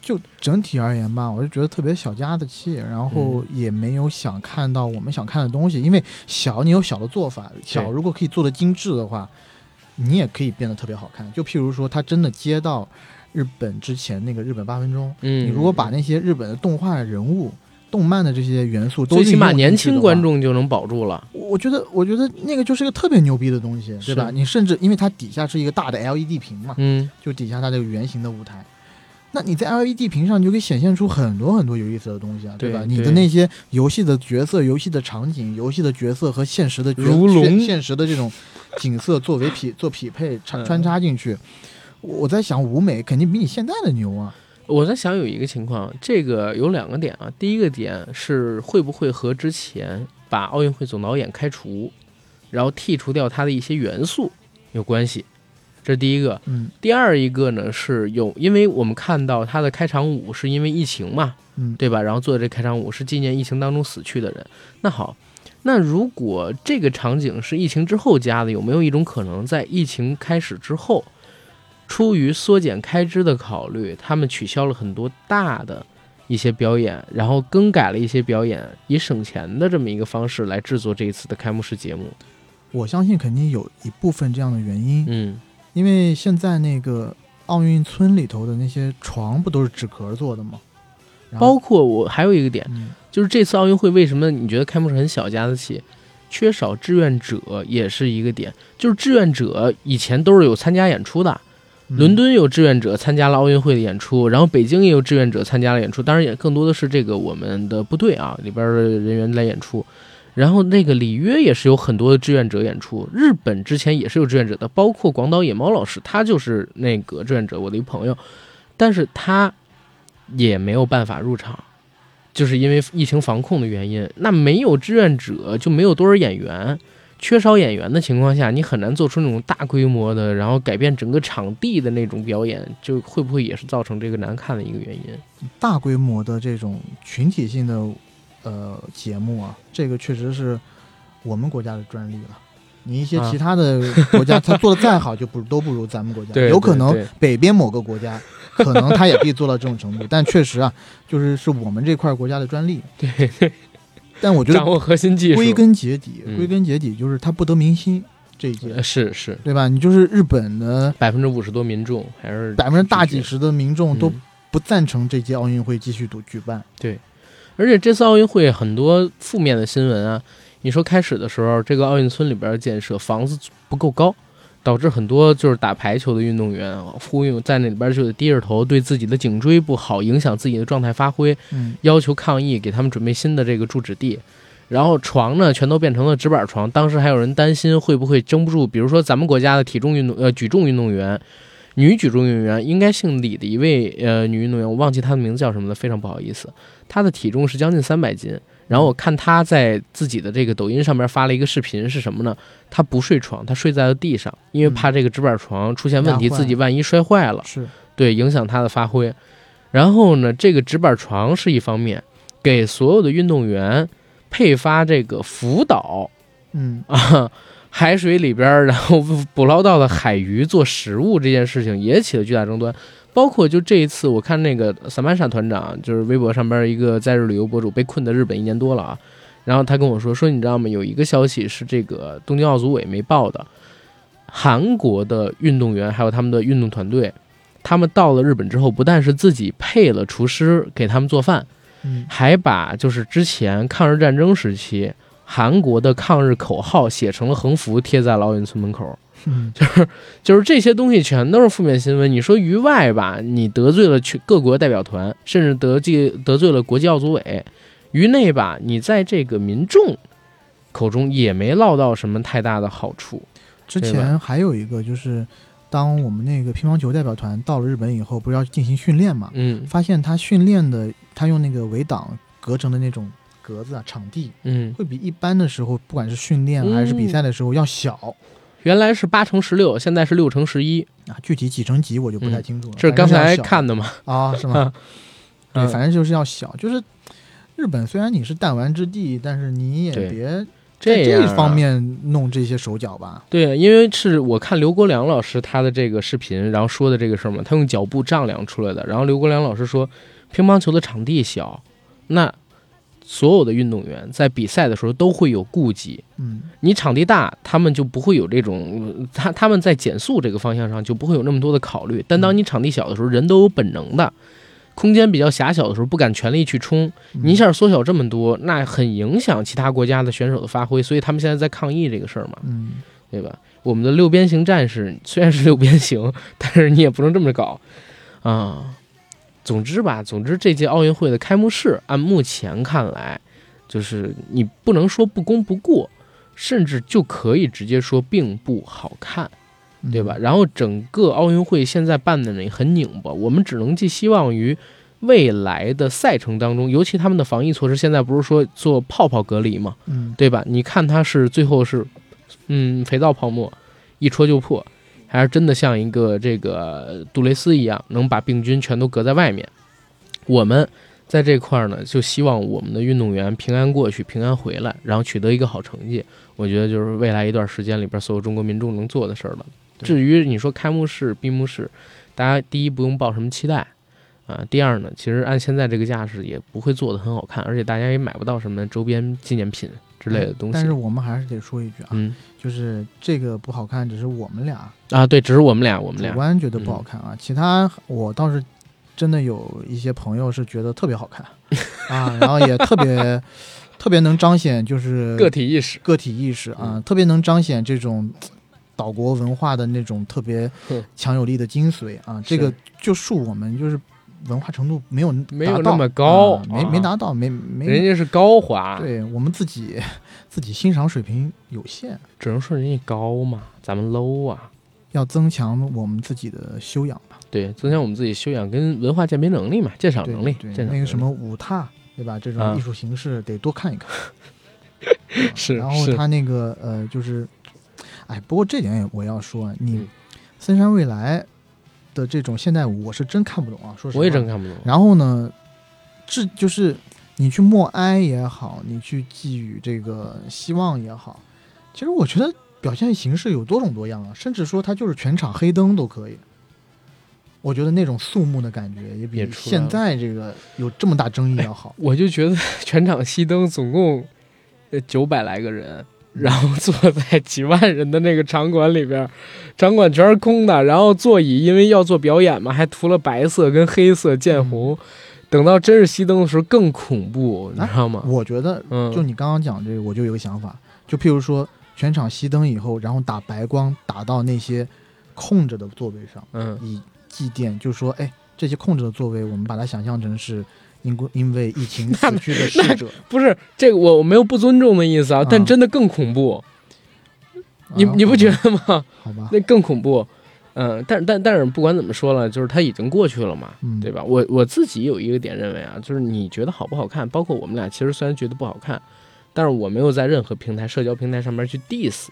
Speaker 2: 就整体而言吧，我就觉得特别小家子气，然后
Speaker 1: 嗯
Speaker 2: 也没有想看到我们想看的东西，因为小你有小的做法，小如果可以做的精致的话，你也可以变得特别好看。就譬如说，他真的接到日本之前那个日本八分钟。
Speaker 1: 嗯，
Speaker 2: 你如果把那些日本的动画人物、动漫的这些元素都
Speaker 1: 最起码年轻观众就能保住了。
Speaker 2: 我我觉得，我觉得那个就是一个特别牛逼的东西，对吧？你甚至因为它底下是一个大的 LED 屏嘛，
Speaker 1: 嗯，
Speaker 2: 就底下它这个圆形的舞台，那你在 LED 屏上，你就可以显现出很多很多有意思的东西啊，吧？
Speaker 1: 对吧
Speaker 2: 你的那些游戏的角色、游戏的场景、游戏的角色和现实的角
Speaker 1: 如龙
Speaker 2: 现现实的这种景色作为匹做匹配穿插进去，我在想舞美肯定比你现在的牛啊。
Speaker 1: 我在想有一个情况，这个有两个点啊。第一个点是会不会和之前把奥运会总导演开除，然后剔除掉他的一些元素有关系，这是第一个。
Speaker 2: 嗯
Speaker 1: 第二一个呢是有，因为我们看到他的开场舞是因为疫情嘛，
Speaker 2: 嗯，
Speaker 1: 对吧？然后做的这开场舞是纪念疫情当中死去的人。那好，那如果这个场景是疫情之后加的，有没有一种可能，在疫情开始之后，出于缩减开支的考虑，他们取消了很多大的一些表演，然后更改了一些表演，以省钱的这么一个方式来制作这一次的开幕式节目？
Speaker 2: 我相信肯定有一部分这样的原因，
Speaker 1: 嗯，
Speaker 2: 因为现在那个奥运村里头的那些床不都是纸壳做的吗？
Speaker 1: 包括我还有一个点，
Speaker 2: 嗯
Speaker 1: 就是这次奥运会为什么你觉得开幕式很小家子气？缺少志愿者也是一个点，就是志愿者以前都是有参加演出的，
Speaker 2: 嗯
Speaker 1: 伦敦有志愿者参加了奥运会的演出，然后北京也有志愿者参加了演出，当然也更多的是这个我们的部队啊里边的人员来演出。然后那个里约也是有很多的志愿者演出，日本之前也是有志愿者的，包括广岛野猫老师，他就是那个志愿者，我的一个朋友，但是他也没有办法入场，就是因为疫情防控的原因。那没有志愿者就没有多少演员，缺少演员的情况下，你很难做出那种大规模的，然后改变整个场地的那种表演，就会不会也是造成这个难看的一个原因？
Speaker 2: 大规模的这种群体性的呃节目啊，这个确实是我们国家的专利了。你一些
Speaker 1: 啊
Speaker 2: 其他的国家，<laughs> 他做的再好，就不都不如咱们国家。有可能
Speaker 1: 对对
Speaker 2: 北边某个国家，可能他也可以做到这种程度，<laughs> 但确实啊，就是是我们这块国家的专利。
Speaker 1: 对，
Speaker 2: 但我觉得
Speaker 1: 掌握核心技术，
Speaker 2: 归根结底，
Speaker 1: 嗯
Speaker 2: 归根结底就是他不得民心这一届，
Speaker 1: 呃是是
Speaker 2: 对吧？你就是日本的
Speaker 1: 百分之五十多民众还是
Speaker 2: 百分之大几十的民众都
Speaker 1: 嗯
Speaker 2: 不不赞成这届奥运会继续举举办。
Speaker 1: 而且这次奥运会很多负面的新闻啊，你说开始的时候，这个奥运村里边建设房子不够高，导致很多就是打排球的运动员呼吁在那里边就得低着头，对自己的颈椎不好，影响自己的状态发挥，
Speaker 2: 嗯
Speaker 1: 要求抗议，给他们准备新的这个住址地。然后床呢，全都变成了直板床。当时还有人担心会不会撑不住，比如说咱们国家的体重运动呃举重运动员，女举重运动员应该姓李的一位呃女运动员，我忘记她的名字叫什么了，非常不好意思。她的体重是将近三百斤。然后我看他在自己的这个抖音上面发了一个视频，是什么呢？他不睡床，他睡在了地上，因为怕这个直板床出现问题，自己万一摔坏了，
Speaker 2: 是，
Speaker 1: 对，影响他的发挥。然后呢，这个直板床是一方面，给所有的运动员配发这个浮岛
Speaker 2: 嗯
Speaker 1: 啊海水里边儿，然后捕捞到的海鱼做食物这件事情也起了巨大争端。包括就这一次，我看那个萨曼莎团长，就是微博上边一个在日旅游博主，被困在日本一年多了啊。然后他跟我说说，你知道吗？有一个消息是这个东京奥组委没报的，韩国的运动员还有他们的运动团队，他们到了日本之后，不但是自己配了厨师给他们做饭，
Speaker 2: 嗯
Speaker 1: 还把就是之前抗日战争时期韩国的抗日口号写成了横幅，贴在了奥运村门口。
Speaker 2: 嗯
Speaker 1: 就是这些东西全都是负面新闻。你说于外吧，你得罪了去各国代表团，甚至得罪得罪了国际奥组委；于内吧，你在这个民众口中也没落到什么太大的好处。
Speaker 2: 之前还有一个就是，当我们那个乒乓球代表团到了日本以后，不是要进行训练嘛？
Speaker 1: 嗯
Speaker 2: 发现他训练的，他用那个围挡隔成的那种格子啊，场地
Speaker 1: 嗯，
Speaker 2: 会比一般的时候，不管是训练还是比赛的时候要小、
Speaker 1: 原来是八乘十六，现在是六乘十一，
Speaker 2: 啊。具体几乘几我就不太清楚了。
Speaker 1: 这是刚才看的嘛？
Speaker 2: 啊，是吗？对，
Speaker 1: 嗯
Speaker 2: 反正就是要小。就是日本虽然你是弹丸之地，但是你也别
Speaker 1: 这
Speaker 2: 方面弄这些手脚吧。
Speaker 1: 对，因为是我看刘国梁老师他的这个视频，然后说的这个事儿嘛，他用脚步丈量出来的。然后刘国梁老师说，乒乓球的场地小，那所有的运动员在比赛的时候都会有顾忌。
Speaker 2: 嗯
Speaker 1: 你场地大，他们就不会有这种，他他们在减速这个方向上就不会有那么多的考虑。但当你场地小的时候，人都有本能的，空间比较狭小的时候，不敢全力去冲，
Speaker 2: 嗯
Speaker 1: 你一下缩小这么多，那很影响其他国家的选手的发挥。所以他们现在在抗议这个事儿嘛。
Speaker 2: 嗯
Speaker 1: 对吧？我们的六边形战士虽然是六边形，<laughs> 但是你也不能这么搞啊。总之吧，总之这届奥运会的开幕式，按目前看来，就是你不能说不攻不过，甚至就可以直接说并不好看，
Speaker 2: 嗯
Speaker 1: 对吧？然后整个奥运会现在办的呢也很拧巴，我们只能寄希望于未来的赛程当中，尤其他们的防疫措施，现在不是说做泡泡隔离嘛？
Speaker 2: 嗯
Speaker 1: 对吧？你看它是最后是，嗯，肥皂泡沫一戳就破，还是真的像一个这个杜蕾斯一样，能把病菌全都隔在外面。我们在这块儿呢，就希望我们的运动员平安过去，平安回来，然后取得一个好成绩。我觉得就是未来一段时间里边所有中国民众能做的事儿了。至于你说开幕式、闭幕式，大家第一不用抱什么期待。啊，第二呢，其实按现在这个架势也不会做得很好看，而且大家也买不到什么周边纪念品之类的东西。
Speaker 2: 但是我们还是得说一句啊，
Speaker 1: 嗯
Speaker 2: 就是这个不好看，只是我们俩
Speaker 1: 啊，对，只是我们俩，我们
Speaker 2: 主
Speaker 1: 俩，
Speaker 2: 观觉得不好看啊，其他我倒是真的有一些朋友是觉得特别好看 <laughs> 啊，然后也特别特别能彰显就是
Speaker 1: 个体意识。
Speaker 2: 个体意识啊，
Speaker 1: 嗯
Speaker 2: 特别能彰显这种岛国文化的那种特别强有力的精髓啊。这个就恕我们就是文化程度没有
Speaker 1: 没有那么高
Speaker 2: 啊没
Speaker 1: 啊
Speaker 2: 没达到，没没
Speaker 1: 人家是高华，
Speaker 2: 对我们自己自己欣赏水平有限，
Speaker 1: 只能说人家高嘛，咱们 low 啊。
Speaker 2: 要增强我们自己的修养吧。
Speaker 1: 对，增强我们自己修养跟文化鉴别能力嘛，鉴赏能力，
Speaker 2: 对那个什么舞踏，对吧？这
Speaker 1: 啊
Speaker 2: 种艺术形式得多看一看。<laughs>
Speaker 1: 是
Speaker 2: 然后他那个呃，就是，哎，不过这点也我要说，你
Speaker 1: 嗯
Speaker 2: 森山未来的这种现代舞，我是真看不懂啊，说实话。
Speaker 1: 我也真看不懂。
Speaker 2: 然后呢，这就是你去默哀也好，你去寄予这个希望也好，其实我觉得表现形式有多种多样啊，甚至说它就是全场黑灯都可以。我觉得那种肃穆的感觉也比现在这个有这么大争议要好。
Speaker 1: 我就觉得 <laughs> 全场熄灯，总共呃九百来个人，然后坐在几万人的那个场馆里边，场馆全是空的，然后座椅因为要做表演嘛，还涂了白色跟黑色渐红。等到真是熄灯的时候更恐怖，你知道吗？
Speaker 2: 我觉得，
Speaker 1: 嗯，
Speaker 2: 就你刚刚讲这个，我就有个想法，就譬如说全场熄灯以后，然后打白光打到那些空着的座位上，
Speaker 1: 嗯，
Speaker 2: 以祭奠，就说，哎，这些控制的座位，我们把它想象成是因因为疫情死去的逝者。
Speaker 1: 不是这个，我我没有不尊重的意思啊，但真的更恐怖。你你不觉得吗？
Speaker 2: 好吧，<laughs>
Speaker 1: 那更恐怖。嗯，但但但是不管怎么说了，就是它已经过去了嘛，对吧？我我自己有一个点认为啊，就是你觉得好不好看，包括我们俩其实虽然觉得不好看，但是我没有在任何平台、社交平台上面去 diss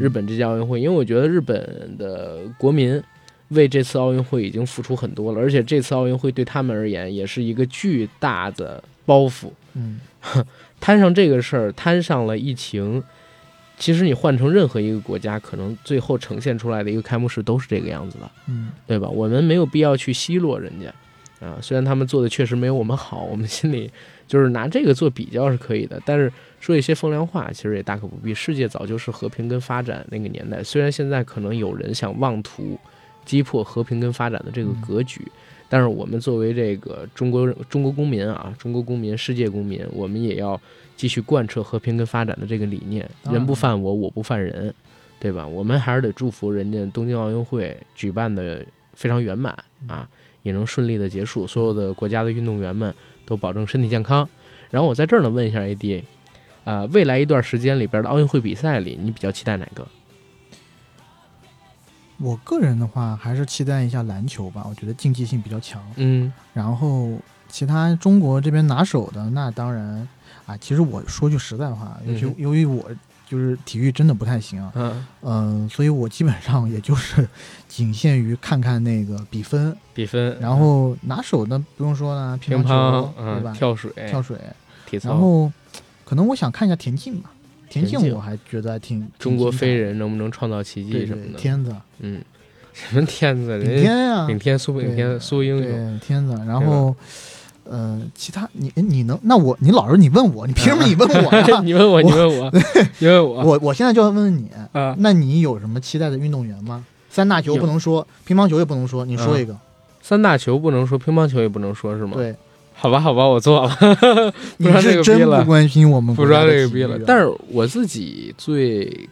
Speaker 1: 日本这届奥运会，因为我觉得日本的国民为这次奥运会已经付出很多了，而且这次奥运会对他们而言也是一个巨大的包袱。
Speaker 2: 嗯，<laughs>
Speaker 1: 摊上这个事儿，摊上了疫情。其实你换成任何一个国家，可能最后呈现出来的一个开幕式都是这个样子的，
Speaker 2: 嗯，
Speaker 1: 对吧？我们没有必要去奚落人家，啊，虽然他们做的确实没有我们好，我们心里就是拿这个做比较是可以的，但是说一些风凉话，其实也大可不必。世界早就是和平跟发展那个年代，虽然现在可能有人想妄图击破和平跟发展的这个格局，但是我们作为这个中国中国公民啊，中国公民、世界公民，我们也要。继续贯彻和平跟发展的这个理念，人不犯我，我不犯人，对吧？我们还是得祝福人家东京奥运会举办的非常圆满啊，也能顺利的结束，所有的国家的运动员们都保证身体健康。然后我在这儿呢问一下 AD，啊，未来一段时间里边的奥运会比赛里，你比较期待哪个？
Speaker 2: 我个人的话，还是期待一下篮球吧，我觉得竞技性比较强。
Speaker 1: 嗯，
Speaker 2: 然后其他中国这边拿手的，那当然。啊，其实我说句实在话，由于由于我就是体育真的不太行啊，嗯嗯，所以我基本上也就是仅限于看看那个比分，
Speaker 1: 比分，
Speaker 2: 然后拿手的不用说了，乒
Speaker 1: 乓
Speaker 2: 球对吧？
Speaker 1: 跳水，
Speaker 2: 跳水，
Speaker 1: 体操，
Speaker 2: 然后可能我想看一下田径吧，田径我还觉得还挺
Speaker 1: 中国飞人能不能创造奇迹什么的，
Speaker 2: 天子，
Speaker 1: 嗯，什么天子？
Speaker 2: 顶天呀，
Speaker 1: 顶天苏炳添苏英
Speaker 2: 雄，天子，然后。呃，其他你你能那我你老是你问我，你凭什么你问我呀？<laughs>
Speaker 1: 你问我，你问我，<laughs> 你问我，
Speaker 2: 我我现在就要问问你啊，那你有什么期待的运动员吗？三大球不能说，乒乓球也不能说，你说一个。
Speaker 1: 三大球不能说，乒乓球也不能说，是吗？
Speaker 2: 对，
Speaker 1: 好吧，好吧，我错了。<laughs>
Speaker 2: 你是真不关心我们
Speaker 1: 不抓这个逼了。但是我自己最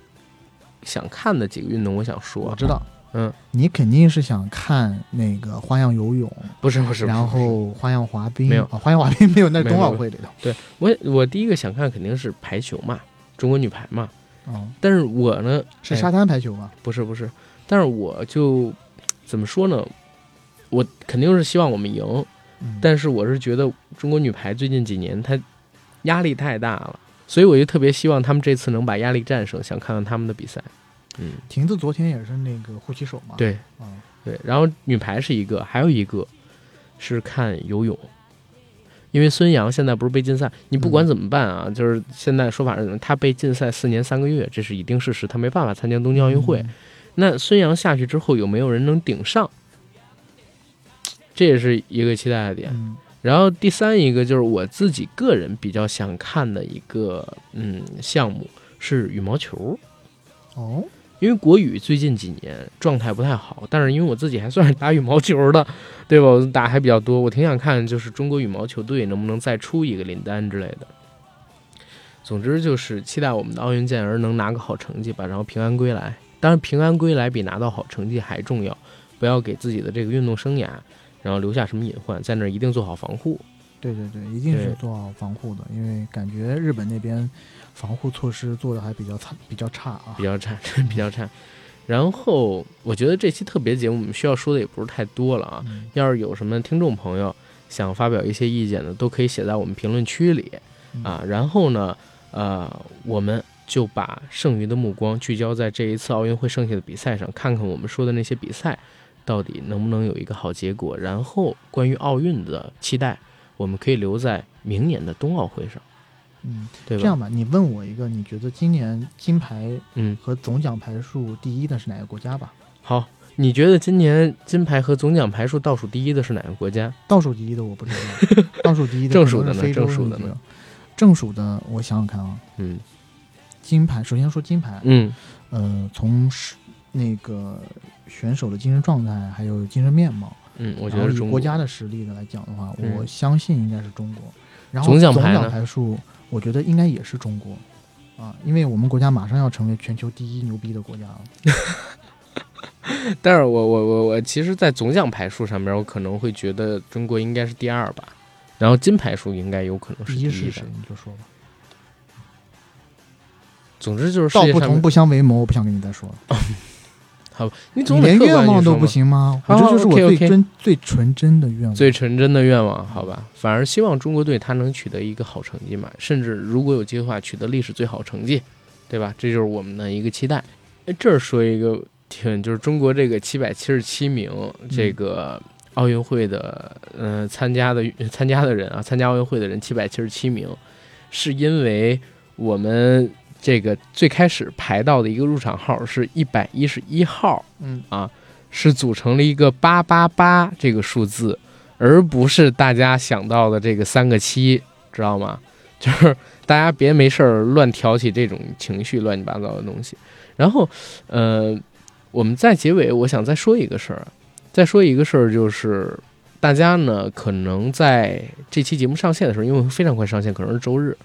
Speaker 1: 想看的几个运动，我想说，
Speaker 2: 我知道。
Speaker 1: 嗯，
Speaker 2: 你肯定是想看那个花样游泳，
Speaker 1: 不是不是，
Speaker 2: 然后花样滑冰
Speaker 1: 没有，
Speaker 2: 花样滑冰没有，那是冬奥会里头。
Speaker 1: 对我我第一个想看肯定是排球嘛，中国女排嘛。
Speaker 2: 哦，
Speaker 1: 但是我呢
Speaker 2: 是沙滩排球吗？
Speaker 1: 不是不是，但是我就怎么说呢？我肯定是希望我们赢，但是我是觉得中国女排最近几年她压力太大了，所以我就特别希望他们这次能把压力战胜，想看看他们的比赛。嗯，
Speaker 2: 婷子昨天也是那个护旗手嘛？
Speaker 1: 对，
Speaker 2: 嗯，
Speaker 1: 对。然后女排是一个，还有一个是看游泳，因为孙杨现在不是被禁赛，你不管怎么办啊，就是现在说法是他被禁赛四年三个月，这是一定事实，他没办法参加东京奥运会。那孙杨下去之后，有没有人能顶上？这也是一个期待的点。然后第三一个就是我自己个人比较想看的一个嗯项目是羽毛球。
Speaker 2: 哦。
Speaker 1: 因为国羽最近几年状态不太好，但是因为我自己还算是打羽毛球的，<laughs> 对吧？我打还比较多，我挺想看，就是中国羽毛球队能不能再出一个林丹之类的。总之就是期待我们的奥运健儿能拿个好成绩吧，然后平安归来。当然，平安归来比拿到好成绩还重要，不要给自己的这个运动生涯然后留下什么隐患，在那儿一定做好防护。
Speaker 2: 对对对，一定是做好防护的，因为感觉日本那边。防护措施做的还比较差，比较差啊，
Speaker 1: 比较差，比较差。然后我觉得这期特别节目，我们需要说的也不是太多了啊。要是有什么听众朋友想发表一些意见的，都可以写在我们评论区里啊。然后呢，呃，我们就把剩余的目光聚焦在这一次奥运会剩下的比赛上，看看我们说的那些比赛到底能不能有一个好结果。然后关于奥运的期待，我们可以留在明年的冬奥会上。
Speaker 2: 嗯，
Speaker 1: 对吧，
Speaker 2: 这样吧，你问我一个，你觉得今年金牌
Speaker 1: 嗯
Speaker 2: 和总奖牌数第一的是哪个国家吧？
Speaker 1: 好，你觉得今年金牌和总奖牌数倒数第一的是哪个国家？
Speaker 2: 倒数第一的我不知道，<laughs> 倒数第一的
Speaker 1: 正数的
Speaker 2: 呢？
Speaker 1: 正数的呢？
Speaker 2: 正数的，我想想看啊，
Speaker 1: 嗯，
Speaker 2: 金牌，首先说金牌，
Speaker 1: 嗯
Speaker 2: 呃，从是那个选手的精神状态还有精神面貌，
Speaker 1: 嗯，我觉得中
Speaker 2: 国家的实力的来讲的话，
Speaker 1: 嗯
Speaker 2: 我相信应该是中国。然后
Speaker 1: 总奖牌
Speaker 2: 数，我觉得应该也是中国啊，因为我们国家马上要成为全球第一牛逼的国家了。<laughs>
Speaker 1: 但是我我我我其实，在总奖牌数上面，我可能会觉得中国应该是第二吧，然后金牌数应该有可能是第一的。
Speaker 2: 你就说吧。
Speaker 1: 总之就是
Speaker 2: 道不同不相为谋，我不想跟你再说了。<laughs>
Speaker 1: 你
Speaker 2: 你连
Speaker 1: 总得客观
Speaker 2: 愿望都不行吗？这就是我最真、最纯真的愿望。
Speaker 1: 最纯真的愿望，好吧，反而希望中国队他能取得一个好成绩嘛，甚至如果有机会的话，取得历史最好成绩，对吧？这就是我们的一个期待。哎，这儿说一个挺，就是中国这个七百七十七名这个奥运会的，嗯、参加的参加的人啊，参加奥运会的人七百七十七名，是因为我们这个最开始排到的一个入场号是一百一十一号，
Speaker 2: 嗯啊
Speaker 1: 是组成了一个八八八这个数字，而不是大家想到的这个三个七，知道吗？就是 <laughs> 大家别没事儿乱挑起这种情绪、乱七八糟的东西。然后，呃，我们在结尾，我想再说一个事儿，再说一个事儿，就是大家呢可能在这期节目上线的时候，因为非常快上线，可能是周日，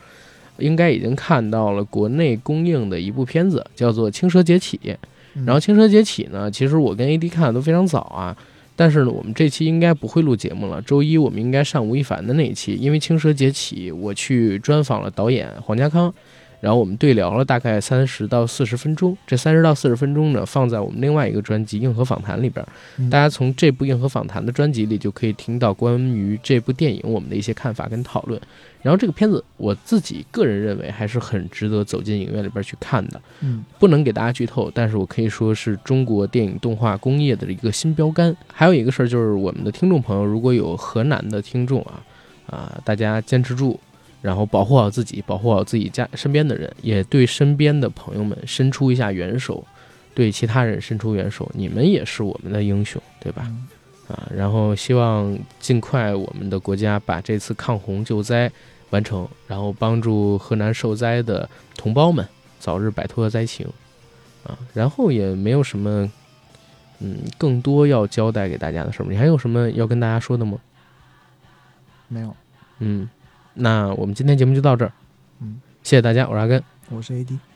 Speaker 1: 应该已经看到了国内公映的一部片子，叫做《青蛇劫起》。
Speaker 2: 嗯
Speaker 1: 然后《青蛇劫起》呢，其实我跟 AD 看的都非常早啊，但是呢，我们这期应该不会录节目了。周一我们应该上吴亦凡的那一期，因为《青蛇劫起》我去专访了导演黄家康，然后我们对聊了大概三十到四十分钟。这三十到四十分钟呢，放在我们另外一个专辑《硬核访谈》里边，
Speaker 2: 嗯
Speaker 1: 大家从这部《硬核访谈》的专辑里就可以听到关于这部电影我们的一些看法跟讨论。然后这个片子我自己个人认为还是很值得走进影院里边去看的。
Speaker 2: 嗯
Speaker 1: 不能给大家剧透，但是我可以说是中国电影动画工业的一个新标杆。还有一个事儿就是，我们的听众朋友如果有河南的听众啊，啊、大家坚持住，然后保护好自己，保护好自己家身边的人，也对身边的朋友们伸出一下援手，对其他人伸出援手，你们也是我们的英雄，对吧？
Speaker 2: 嗯
Speaker 1: 啊，然后希望尽快我们的国家把这次抗洪救灾完成，然后帮助河南受灾的同胞们早日摆脱灾情，啊，然后也没有什么，嗯，更多要交代给大家的事儿。你还有什么要跟大家说的吗？
Speaker 2: 没有，
Speaker 1: 嗯，那我们今天节目就到这儿，
Speaker 2: 嗯，
Speaker 1: 谢谢大家，我是阿根。
Speaker 2: 我是 AD。